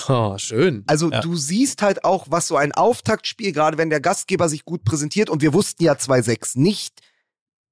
Oh, schön. Also Ja. du siehst halt auch, was so ein Auftaktspiel, gerade wenn der Gastgeber sich gut präsentiert und wir wussten ja 2-6 nicht,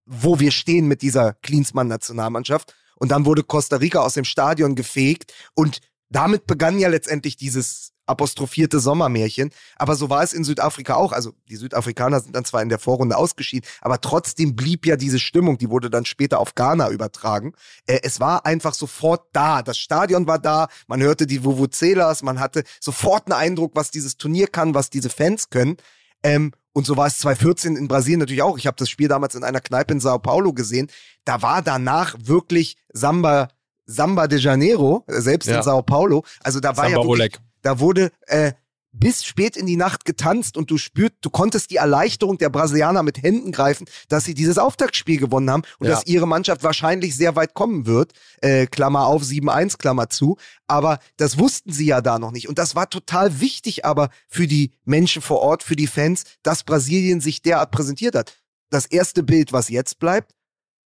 wo wir stehen mit dieser Klinsmann-Nationalmannschaft. Und dann wurde Costa Rica aus dem Stadion gefegt und damit begann ja letztendlich dieses apostrophierte Sommermärchen. Aber so war es in Südafrika auch. Also die Südafrikaner sind dann zwar in der Vorrunde ausgeschieden, aber trotzdem blieb ja diese Stimmung, die wurde dann später auf Ghana übertragen. Äh, es war einfach sofort da. Das Stadion war da, man hörte die Vuvuzelas, man hatte sofort einen Eindruck, was dieses Turnier kann, was diese Fans können. Ähm, und so war es 2014 in Brasilien natürlich auch. Ich habe das Spiel damals in einer Kneipe in Sao Paulo gesehen. Da war danach wirklich Samba, Samba de Janeiro, äh, selbst Ja. in Sao Paulo. Also da war Samba ja wirklich, Oleg. Da wurde äh, bis spät in die Nacht getanzt und du spürt, du konntest die Erleichterung der Brasilianer mit Händen greifen, dass sie dieses Auftaktspiel gewonnen haben und Ja. dass ihre Mannschaft wahrscheinlich sehr weit kommen wird. Äh, Klammer auf, 7-1, Klammer zu. Aber das wussten sie ja da noch nicht. Und das war total wichtig aber für die Menschen vor Ort, für die Fans, dass Brasilien sich derart präsentiert hat. Das erste Bild, was jetzt bleibt,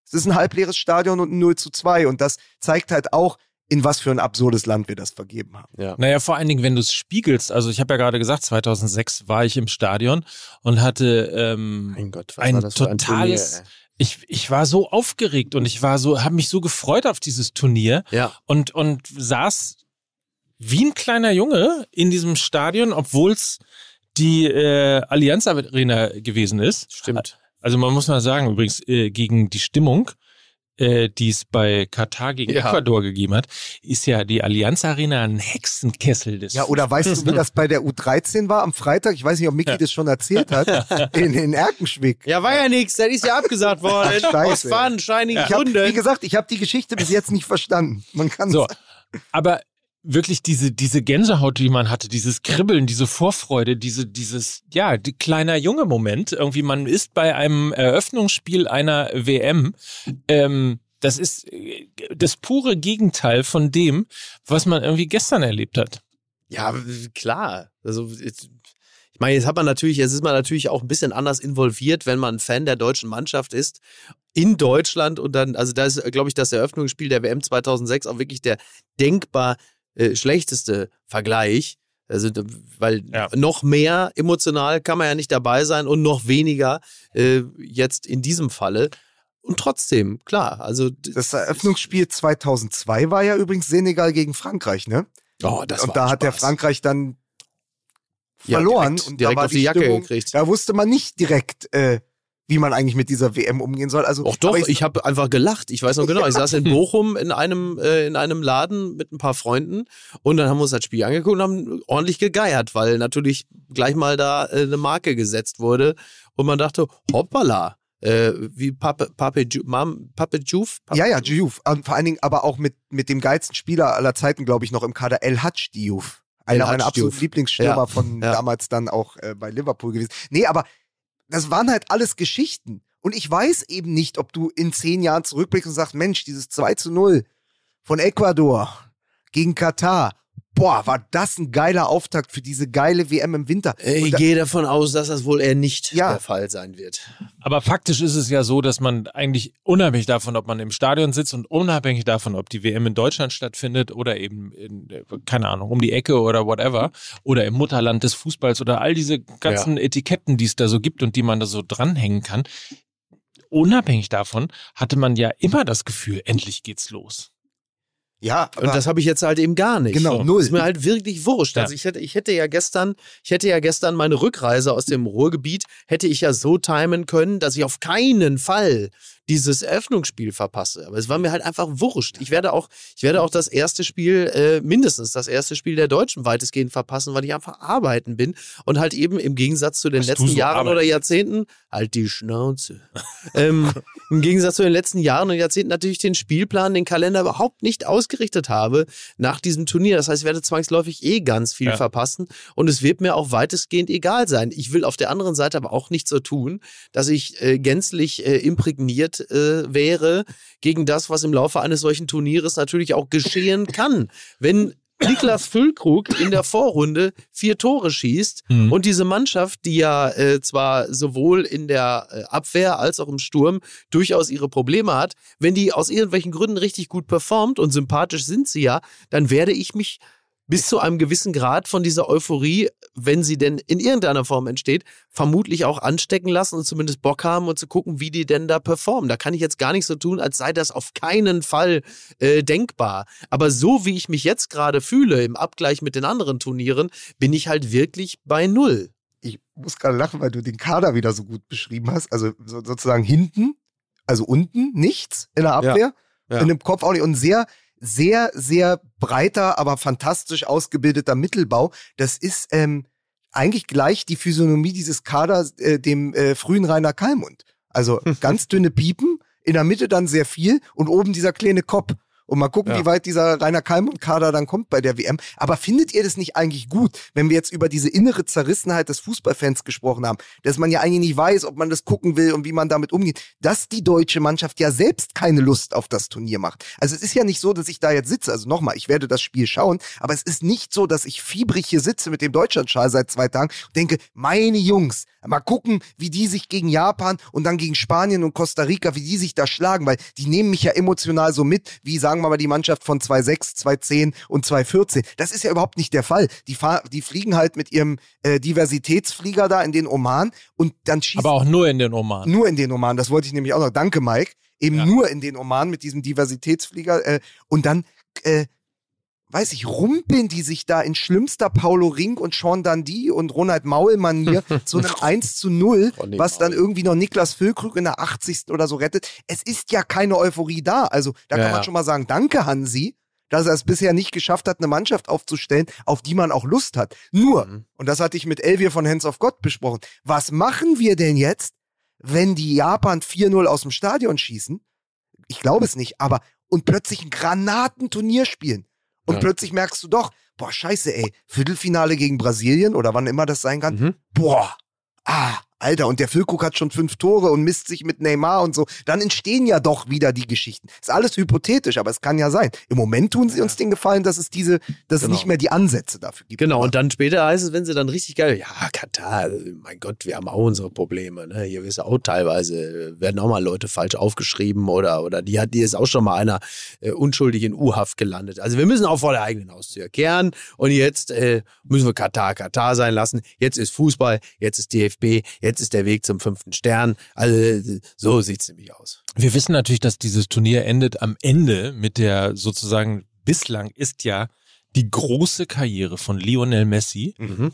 es ist ein halbleeres Stadion und ein 0 zu 2. Und das zeigt halt auch, in was für ein absurdes Land wir das vergeben haben. Ja. Naja, vor allen Dingen, wenn du es spiegelst. Also ich habe ja gerade gesagt, 2006 war ich im Stadion und hatte ähm, Mein Gott, was ein war das für ein totales. Turnier, ich, ich war so aufgeregt und ich war so, habe mich so gefreut auf dieses Turnier. Ja, und, und saß wie ein kleiner Junge in diesem Stadion, obwohl es die äh, Allianz Arena gewesen ist. stimmt. Also man muss mal sagen, übrigens, äh, gegen die Stimmung, äh, die es bei Katar gegen Ja. Ecuador gegeben hat, ist ja die Allianz Arena ein Hexenkessel des Ja, oder weißt du, wie das bei der U13 war am Freitag? Ich weiß nicht, ob Micky das schon erzählt hat. In, in Erkenschwick. Ja, war ja nichts, das ist ja abgesagt worden. Ach, scheiße. Aus fadenscheinigen Ich hab, wie Gründen. gesagt, ich habe die Geschichte bis jetzt nicht verstanden. Man kann So, aber wirklich diese, diese Gänsehaut, die man hatte, dieses Kribbeln, diese Vorfreude, diese, dieses, ja, die kleiner junge Moment, irgendwie, man ist bei einem Eröffnungsspiel einer WM, ähm, das ist äh, das pure Gegenteil von dem, was man irgendwie gestern erlebt hat. Ja, klar. Also ich meine, jetzt hat man natürlich, jetzt ist man natürlich auch ein bisschen anders involviert, wenn man Fan der deutschen Mannschaft ist in Deutschland und dann, also da ist, glaube ich, das Eröffnungsspiel der WM 2006 auch wirklich der denkbar äh, schlechteste Vergleich. Also, weil Ja. noch mehr emotional kann man ja nicht dabei sein und noch weniger äh, jetzt in diesem Falle. Und trotzdem, klar, also Das Eröffnungsspiel 2002 war ja übrigens Senegal gegen Frankreich, ne? oh, das und war da hat der. Frankreich dann Ja, verloren direkt- und direkt da war auf die Jacke Stimmung, gekriegt. Da wusste man nicht direkt, äh, wie man eigentlich mit dieser WM umgehen soll. Also Doch, doch, aber ich, habe einfach gelacht. Ich weiß noch genau, ich saß in Bochum in einem, äh, in einem Laden mit ein paar Freunden und dann haben wir uns das Spiel angeguckt und haben ordentlich gegeiert, weil natürlich gleich mal da äh, eine Marke gesetzt wurde und man dachte, hoppala, äh, wie Pape, Pape, Mam, Pape Juf? Pape- Ja, ja, Diouf. Und vor allen Dingen aber auch mit, mit dem geilsten Spieler aller Zeiten, glaube ich, noch im Kader, El Hadj Diouf. Einer meiner absoluten. Lieblingsstürmer Ja, von ja. damals dann auch äh, bei Liverpool gewesen. Nee, aber das waren halt alles Geschichten. Und ich weiß eben nicht, ob du in zehn Jahren zurückblickst und sagst, Mensch, dieses 2 zu 0 von Ecuador gegen Katar, boah, war das ein geiler Auftakt für diese geile WM im Winter. Ich gehe davon aus, dass das wohl eher nicht Ja. der Fall sein wird. Aber faktisch ist es ja so, dass man eigentlich unabhängig davon, ob man im Stadion sitzt und unabhängig davon, ob die WM in Deutschland stattfindet oder eben in, keine Ahnung, um die Ecke oder whatever, oder im Mutterland des Fußballs oder all diese ganzen Etiketten, die es da so gibt und die man da so dranhängen kann. Unabhängig davon hatte man ja immer das Gefühl, endlich geht's los. Ja, Und aber das habe ich jetzt halt eben gar nicht. Genau, null. Ist mir halt wirklich wurscht. Ja. Also ich hätte, ich hätte ja gestern, ich hätte ja gestern meine Rückreise aus dem Ruhrgebiet, hätte ich ja so timen können, dass ich auf keinen Fall dieses Eröffnungsspiel verpasse. Aber es war mir halt einfach wurscht. Ich werde auch, ich werde auch das erste Spiel, äh, mindestens das erste Spiel der Deutschen weitestgehend verpassen, weil ich einfach arbeiten bin und halt eben im Gegensatz zu den Was letzten so Jahren arbeiten oder Jahrzehnten, halt die Schnauze. ähm, Im Gegensatz zu den letzten Jahren und Jahrzehnten natürlich den Spielplan, den Kalender überhaupt nicht ausgerichtet habe nach diesem Turnier. Das heißt, ich werde zwangsläufig eh ganz viel Ja. verpassen und es wird mir auch weitestgehend egal sein. Ich will auf der anderen Seite aber auch nicht so tun, dass ich äh, gänzlich äh, imprägniert äh, wäre gegen das, was im Laufe eines solchen Turnieres natürlich auch geschehen kann. Wenn Niklas Füllkrug in der Vorrunde vier Tore schießt Mhm. und diese Mannschaft, die ja äh, zwar sowohl in der äh, Abwehr als auch im Sturm durchaus ihre Probleme hat, wenn die aus irgendwelchen Gründen richtig gut performt und sympathisch sind sie ja, dann werde ich mich bis zu einem gewissen Grad von dieser Euphorie, wenn sie denn in irgendeiner Form entsteht, vermutlich auch anstecken lassen und zumindest Bock haben und zu gucken, wie die denn da performen. Da kann ich jetzt gar nicht so tun, als sei das auf keinen Fall äh, denkbar. Aber so wie ich mich jetzt gerade fühle im Abgleich mit den anderen Turnieren, bin ich halt wirklich bei Null. ich muss gerade lachen, weil du den Kader wieder so gut beschrieben hast. Also so, sozusagen hinten, also unten nichts in der Abwehr, Ja. in dem Kopf auch nicht und sehr sehr sehr breiter, aber fantastisch ausgebildeter Mittelbau. Das ist ähm, eigentlich gleich die Physiognomie dieses Kaders äh, dem äh, frühen Rainer Kalmund. Also ganz dünne Piepen, in der Mitte dann sehr viel und oben dieser kleine Kopf. Und mal gucken, Ja. wie weit dieser Rainer Kalmund-Kader dann kommt bei der WM. Aber findet ihr das nicht eigentlich gut, wenn wir jetzt über diese innere Zerrissenheit des Fußballfans gesprochen haben, dass man ja eigentlich nicht weiß, ob man das gucken will und wie man damit umgeht, dass die deutsche Mannschaft ja selbst keine Lust auf das Turnier macht. Also es ist ja nicht so, dass ich da jetzt sitze. Also nochmal, ich werde das Spiel schauen, aber es ist nicht so, dass ich fiebrig hier sitze mit dem Deutschlandschal seit zwei Tagen und denke, meine Jungs, mal gucken, wie die sich gegen Japan und dann gegen Spanien und Costa Rica, wie die sich da schlagen, weil die nehmen mich ja emotional so mit, wie sagen wir mal die Mannschaft von 2.6, 2.10 und 2.14. Das ist ja überhaupt nicht der Fall. Die, fahr die fliegen halt mit ihrem äh, Diversitätsflieger da in den Oman und dann schießen Aber auch nur in den Oman. nur in den Oman, das wollte ich nämlich auch noch. Danke, Mike. Eben Ja. nur in den Oman mit diesem Diversitätsflieger. Äh, und dann, äh, weiß ich, rumpeln die sich da in schlimmster Paulo Ring und Sean Dundee und Ronald Maul-Manier zu einem 1 zu 0, Ronny was dann irgendwie noch Niklas Füllkrug in der 80. oder so rettet. Es ist ja keine Euphorie da. Also da Ja, kann man ja. schon mal sagen, danke Hansi, dass er es bisher nicht geschafft hat, eine Mannschaft aufzustellen, auf die man auch Lust hat. Nur, Mhm. und das hatte ich mit Elvier von Hands of God besprochen, was machen wir denn jetzt, wenn die Japan 4-0 aus dem Stadion schießen? Ich glaube es nicht, aber und plötzlich ein Granatenturnier spielen. Und Ja. plötzlich merkst du doch, boah, scheiße, ey, Viertelfinale gegen Brasilien oder wann immer das sein kann. Mhm. Boah, ah, Alter, und der Füllkrug hat schon fünf Tore und misst sich mit Neymar und so. Dann entstehen ja doch wieder die Geschichten. Ist alles hypothetisch, aber es kann ja sein. Im Moment tun sie uns den Gefallen, dass es diese, dass Genau. es nicht mehr die Ansätze dafür gibt. Genau, und dann später heißt es, wenn sie dann richtig geil, ja, Katar, mein Gott, wir haben auch unsere Probleme, ne? Hier ist auch teilweise, werden auch mal Leute falsch aufgeschrieben oder, oder die hat, die ist auch schon mal einer äh, unschuldig in U-Haft gelandet. Also wir müssen auch vor der eigenen Haustür kehren und jetzt äh, müssen wir Katar Katar sein lassen. Jetzt ist Fußball, jetzt ist DFB, jetzt ist der Weg zum fünften Stern. Also so sieht's nämlich aus. Wir wissen natürlich, dass dieses Turnier endet am Ende mit der sozusagen, bislang ist ja die große Karriere von Lionel Messi, Mhm.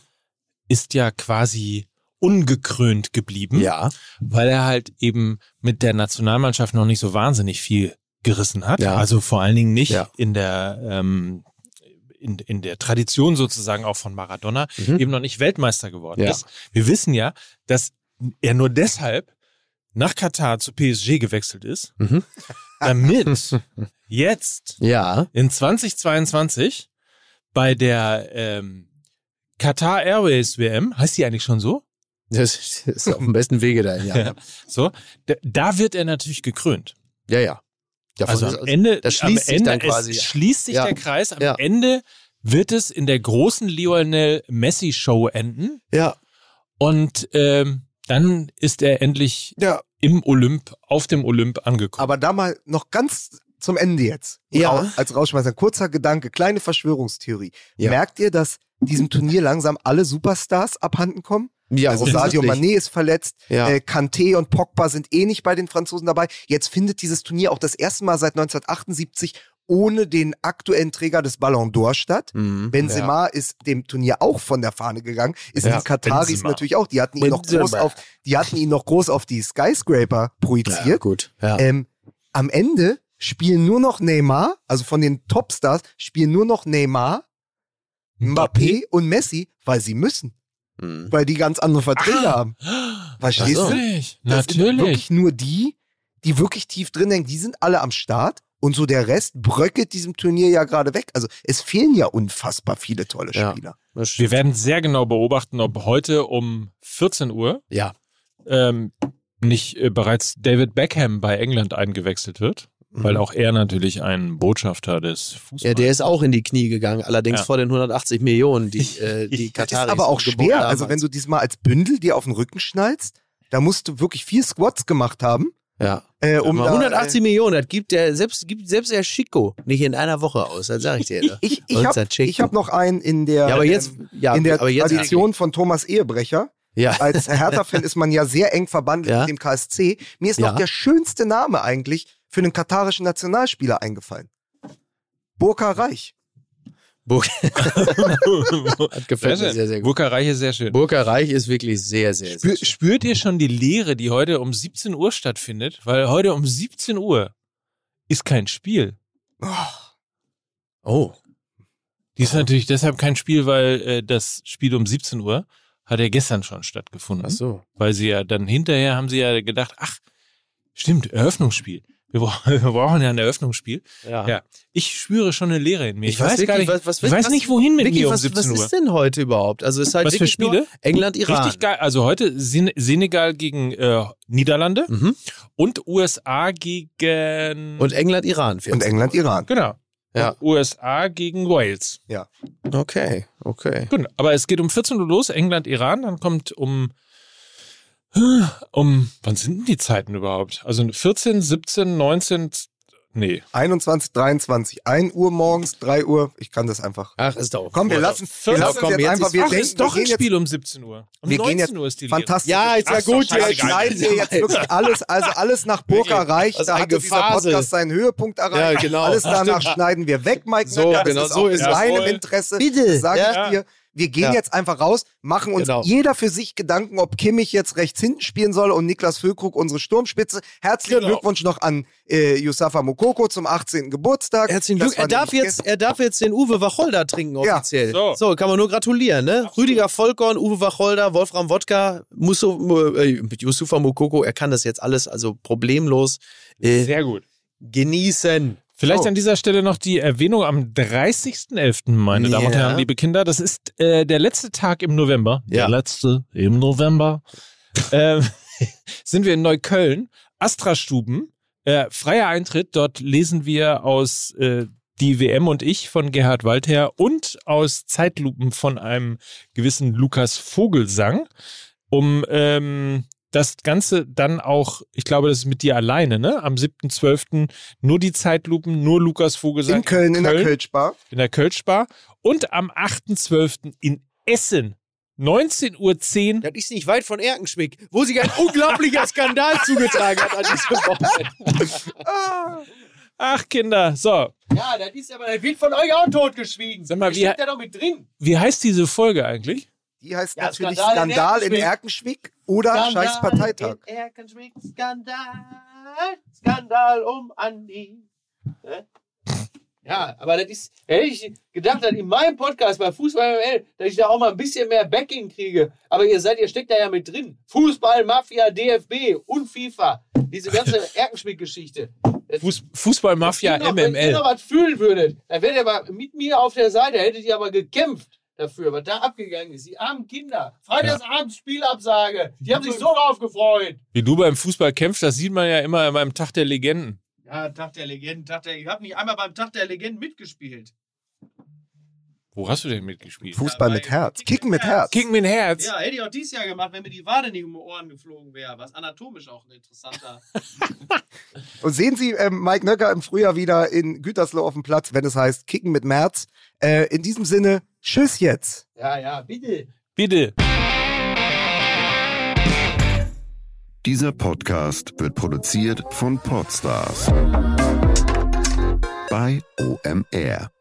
ist ja quasi ungekrönt geblieben, Ja, weil er halt eben mit der Nationalmannschaft noch nicht so wahnsinnig viel gerissen hat. Ja. Also vor allen Dingen nicht Ja. in der ähm, in, in der Tradition sozusagen auch von Maradona Mhm. eben noch nicht Weltmeister geworden Ja. ist. Wir wissen ja, dass er nur deshalb nach Katar zu PSG gewechselt ist, Mhm. damit jetzt ja, in 2022 bei der ähm, Qatar Airways WM, heißt die eigentlich schon so? das ist auf dem besten Wege dahin. Ja, ja. So, da, da wird er natürlich gekrönt. ja. ja. Ja Also am Ende, das schließt am sich Ende dann quasi, es schließt sich Ja. der Kreis. Am Ja. Ende wird es in der großen Lionel Messi Show enden Ja. und ähm, dann ist er endlich Ja, im Olymp, auf dem Olymp angekommen. aber da mal noch ganz zum Ende jetzt. Ja. Als Rausschmeißer, kurzer Gedanke, kleine Verschwörungstheorie. Ja. Merkt ihr, dass diesem Turnier langsam alle Superstars abhanden kommen? Ja, also Sadio. Mané ist verletzt, Ja. äh, Kanté und Pogba sind eh nicht bei den Franzosen dabei. Jetzt findet dieses Turnier auch das erste Mal seit 1978 ohne den aktuellen Träger des Ballon d'Or statt. Mhm. Benzema ist dem Turnier auch von der Fahne gegangen. Ist Ja, die Kataris Benzema. natürlich auch. Die hatten ihn noch groß auf, die hatten ihn noch groß auf die Skyscraper projiziert. Ja, gut. Ja. Ähm, am Ende spielen nur noch Neymar, also von den Topstars spielen nur noch Neymar, Mbappé und Messi, weil sie müssen, Mhm. weil die ganz andere Verträge haben. Verstehst Ach so. du? Natürlich, Das sind natürlich. wirklich nur die, die wirklich tief drin hängen, die sind alle am Start. Und so der Rest bröckelt diesem Turnier ja gerade weg. Also es fehlen ja unfassbar viele tolle Ja. Spieler. Stimmt. Wir werden sehr genau beobachten, ob heute um 14 Uhr Ja. ähm, nicht äh, bereits David Beckham bei England eingewechselt wird, weil Mhm. auch er natürlich ein Botschafter des Fußballs Ja, der ist auch in die Knie gegangen, allerdings Ja. vor den 180 Millionen, die, äh, die Das ist Kataris aber auch schwer. haben. Also wenn du diesmal als Bündel dir auf den Rücken schnallst, da musst du wirklich viel Squats gemacht haben, ja. äh, um Aber da, 180 Millionen, das gibt der selbst gibt selbst der Chico nicht in einer Woche aus, das sag ich dir. Ich, ne? ich, ich habe hab noch einen in der, ja, aber jetzt ähm, ja, in der aber jetzt Tradition von Thomas Ehebrecher. Ja. Als Hertha-Fan ist man ja sehr eng verbandelt Ja. mit dem KSC. Mir ist Ja. noch der schönste Name eigentlich für einen katarischen Nationalspieler eingefallen. Burka Reich. Gefällt Sehr mir sehr, sehr gut. Burka Reich ist sehr schön. Burka Reich ist wirklich sehr, sehr, sehr Spür, schön. spürt ihr schon die Lehre, die heute um 17 Uhr stattfindet? Weil heute um 17 Uhr ist kein Spiel. Oh. Die ist natürlich deshalb kein Spiel, weil äh, das Spiel um 17 Uhr hat ja gestern schon stattgefunden. Ach so. Weil sie ja dann hinterher haben sie ja gedacht, ach, stimmt, Eröffnungsspiel. Wir, bra wir brauchen ja ein Eröffnungsspiel. Ja. Ja. Ich spüre schon eine Lehre in mir. Ich, Ich weiß weiß, gar wirklich, nicht, was- was- ich weiß was- nicht, wohin mit Vicky, mir um was, 17 was Uhr. ist denn heute überhaupt? Also es ist halt Was für wirklich Spiele? England, Iran. Richtig geil. Also heute Sen Senegal gegen äh, Niederlande Mhm. und USA gegen Und England, Iran. Und England, Iran. genau. Ja. USA gegen Wales. Okay, okay. Gut, aber es geht um 14 Uhr los, England, Iran, dann kommt um um wann sind denn die Zeiten überhaupt? Also 14, 17, 19 nee. 21, 23, 1 Uhr morgens, 3 Uhr. Ich kann das einfach. Ach, ist doch. Komm, wir lassen, wir lassen komm, jetzt jetzt einfach. ist- Wir Ach, denken, ist doch wir ein gehen Spiel um 17 Uhr. Um Wir 19 gehen jetzt Uhr ist die jetzt fantastisch. Ja, ist ja Ach gut jetzt. scheißegal. schneiden wir jetzt wirklich alles, also alles nach Burka reicht. Da hatte dieser Gefasel. Podcast seinen Höhepunkt erreicht. Ja, genau. Alles danach schneiden wir weg, Mike. So. Das genau, ist so auch ist in es. deinem Jawohl. Interesse. Bitte, sage ja. ich dir. Wir gehen Ja. jetzt einfach raus, machen uns Genau. jeder für sich Gedanken, ob Kimmich jetzt rechts hinten spielen soll und Niklas Füllkrug unsere Sturmspitze. Herzlichen Genau. Glückwunsch noch an äh, Yusafa Mokoko zum 18. Geburtstag. Herzlichen Glück. Er darf, jetzt, er darf jetzt den Uwe Wacholder trinken, Ja. offiziell. So. So. kann man nur gratulieren, ne? Rüdiger Vollkorn, Uwe Wacholder, Wolfram Wodka, Musso, äh, mit Yusufa Mokoko, er kann das jetzt alles also problemlos äh, Sehr gut. genießen. Vielleicht So. an dieser Stelle noch die Erwähnung am 30.11., meine Damen und. Herren, liebe Kinder. Das ist äh, der letzte Tag im November. Ja. Der letzte im November. ähm, sind wir in Neukölln. Astra-Stuben. Äh, freier Eintritt. Dort lesen wir aus äh, Die WM und ich von Gerhard Waldherr und aus Zeitlupen von einem gewissen Lukas Vogelsang. Um ähm, das Ganze dann auch, ich glaube, das ist mit dir alleine, ne? Am 7.12. nur die Zeitlupen, nur Lukas Vogelsang. in Köln, in der Kölschbar. in der Kölschbar. Und am 8.12. in Essen. 19.10 Uhr. Das ist nicht weit von Erkenschwick, wo sich ein unglaublicher Skandal zugetragen hat an diesem Wochenende. Ach, Kinder. So, Ja, das ist aber, das wird von euch auch totgeschwiegen. Sag mal, wie- steckt da doch mit drin. wie heißt diese Folge eigentlich? Die heißt Ja, natürlich Skandal in Skandal in Erkenschwick. Erkenschwick oder Scheiß Parteitag. In Erkenschwick, Skandal, Skandal um Andi. Ne? Ja, aber das ist, hätte ich gedacht, dass in meinem Podcast bei Fußball ML, dass ich da auch mal ein bisschen mehr Backing kriege. Aber ihr seid, ihr steckt da ja mit drin. Fußball, Mafia, DFB und FIFA. Diese ganze Erkenschwick-Geschichte. Fuß Fußballmafia Wenn ihr noch- Wenn ihr MML. noch was fühlen würdet, dann wärt ihr aber mit mir auf der Seite, hättet ihr aber gekämpft dafür, was da abgegangen ist. Die armen Kinder. Freitagsabends Spielabsage. Die haben sich so drauf gefreut. Wie du beim Fußball kämpfst, das sieht man ja immer beim Tag der Legenden. Ja, Tag der Legenden, Tag der. Ich habe nicht einmal beim Tag der Legenden mitgespielt. Wo hast du denn mitgespielt? Fußball Ja, mit Herz. Kicken Kicken mit Herz. Kick mit Herz. Ja, hätte ich auch dieses Jahr gemacht, wenn mir die Wade nicht um die Ohren geflogen wäre. Was anatomisch auch ein interessanter. Und sehen Sie ähm, Mike Nöcker im Frühjahr wieder in Gütersloh auf dem Platz, wenn es heißt Kicken mit März. Äh, in diesem Sinne, tschüss jetzt. ja, ja, bitte. Bitte. Dieser Podcast wird produziert von Podstars bei OMR.